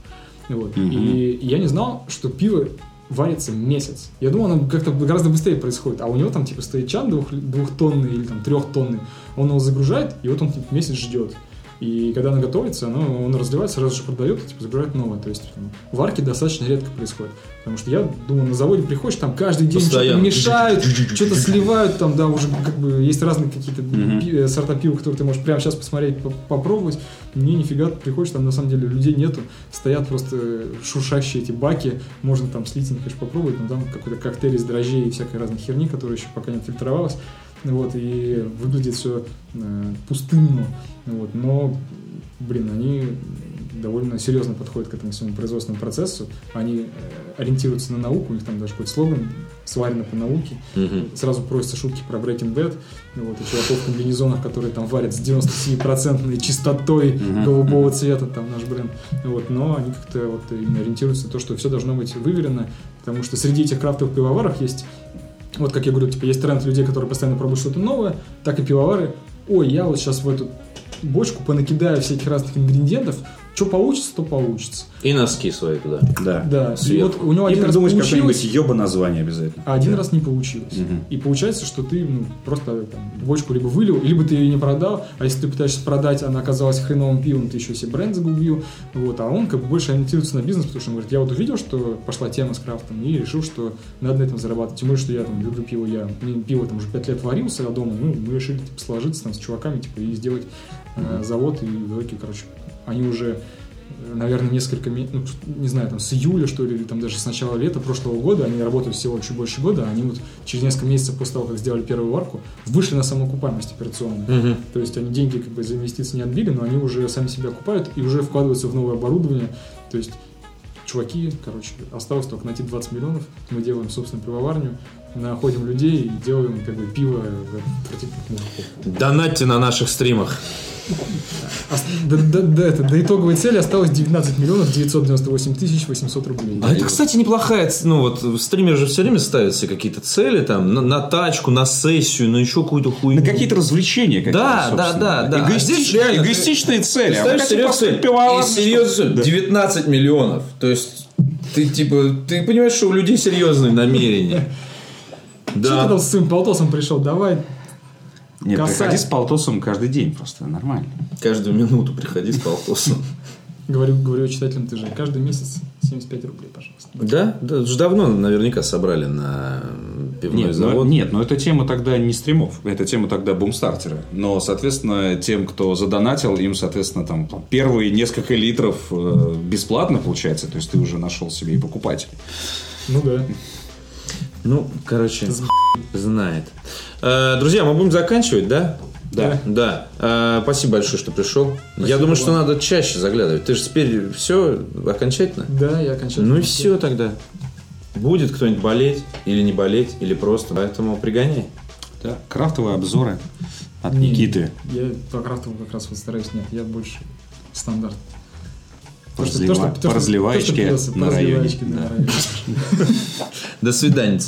Вот. Мгм. И я не знал, что пиво варится месяц. Я думал, оно как-то гораздо быстрее происходит. А у него там типа стоит чан двух, двухтонный или там трехтонный. Он его загружает, и вот он типа, месяц ждет. И когда оно готовится, оно, он разливает, сразу же продает, типа, загружает новое. То есть там, варки достаточно редко происходят. Потому что я думаю, на заводе приходишь, там каждый день что-то мешают, что-то сливают, там, да, уже как бы есть разные какие-то пи- э, сорта пива, которые ты можешь прямо сейчас посмотреть, по- попробовать. Не, нифига, ты приходишь, там на самом деле людей нету, стоят просто шуршащие эти баки, можно там слить, не конечно, попробовать, но там какой-то коктейль из дрожжей и всякой разной херни, которая еще пока не отфильтровалась. Вот, и выглядит все пустынно. Вот, но, блин, они довольно серьезно подходят к этому всему производственному процессу. Они э, ориентируются на науку, у них там даже какой-то слоган сварено по науке. Мгм. Сразу просятся шутки про Breaking Bad. Вот, и чуваков в комбинезонах, которые там варят с 97% чистотой Мгм. голубого цвета, там наш бренд. Вот, но они как-то вот именно ориентируются на то, что все должно быть выверено, потому что среди этих крафтовых пивоваров есть вот как я говорю, типа, есть тренд людей, которые постоянно пробуют что-то новое, так и пивовары. Ой, я вот сейчас в эту бочку понакидаю всяких разных ингредиентов, что получится, то получится. И носки свои туда. Да. Да, и вот у него И один раз придумать получилось, какое-нибудь еба название обязательно. а один раз не получилось. Мгм. И получается, что ты ну, просто там, бочку либо вылил, либо ты ее не продал, а если ты пытаешься продать, она оказалась хреновым пивом, ты еще себе бренд загубил. Вот, а он как бы больше ориентируется на бизнес, потому что он говорит, я вот увидел, что пошла тема с крафтом, и решил, что надо на этом зарабатывать. Тем более, что я там люблю пиво, я мне пиво там уже 5 лет варил у себя дома, ну, мы решили типа, сложиться там с чуваками, типа, и сделать э, завод, и в итоге, короче, они уже э, наверное, несколько, ну, не знаю, там, с июля, что ли, или там даже с начала лета прошлого года, они работают всего чуть больше года, они вот через несколько месяцев после того, как сделали первую варку, вышли на самоокупаемость операционную. То есть они деньги как бы за инвестиции не отбили, но они уже сами себя окупают и уже вкладываются в новое оборудование. То есть чуваки, короче, осталось только найти 20 миллионов, мы делаем собственную пивоварню, находим людей и делаем как бы пиво в мужиков. Донатьте на наших стримах. До, до- до это- до итоговой цели осталось 19 миллионов 998 тысяч 800 рублей. А это, кстати, неплохая, ну вот стримеры же все время ставят себе какие-то цели там на, на тачку, на сессию, на еще какую-то хуйню. На какие-то развлечения какие-то, Да, да, да, да. Эгоистич- А здесь реально ты- эгоистичные цели. Ты А ставишь серьезную построить цель. пивоварню, И серьезную цель. Да. 19 миллионов. То есть ты типа, ты понимаешь, что у людей серьезные намерения. Что ты Да. там с своим полтосом пришел? Давай. Нет, Косарь. приходи с полтосом каждый день просто, нормально. Каждую минуту приходи с полтосом. Говорю, говорю читателям, ты же каждый месяц 75 рублей, пожалуйста. Да, да, уже давно наверняка собрали на пивной Нет, завод. но, нет, но это тема тогда не стримов, это тема тогда бумстартера. Но, соответственно, тем, кто задонатил, им, соответственно, там первые несколько литров э, бесплатно получается, то есть ты уже нашел себе и покупатель. Ну да. Ну, короче, знает. Э, Друзья, мы будем заканчивать, да? Да. Да. Э, Спасибо большое, что пришел. Я думаю, что надо чаще заглядывать. Ты же теперь все окончательно? Да, я окончательно. Ну и все тогда. Будет кто-нибудь болеть или не болеть, или просто. Поэтому пригоняй. Да. Крафтовые обзоры от Не, Никиты. Я по крафтову как раз вот стараюсь нет, я больше стандарт. Поразлива- то, что- на районе. да, Да. на районе. До свидания.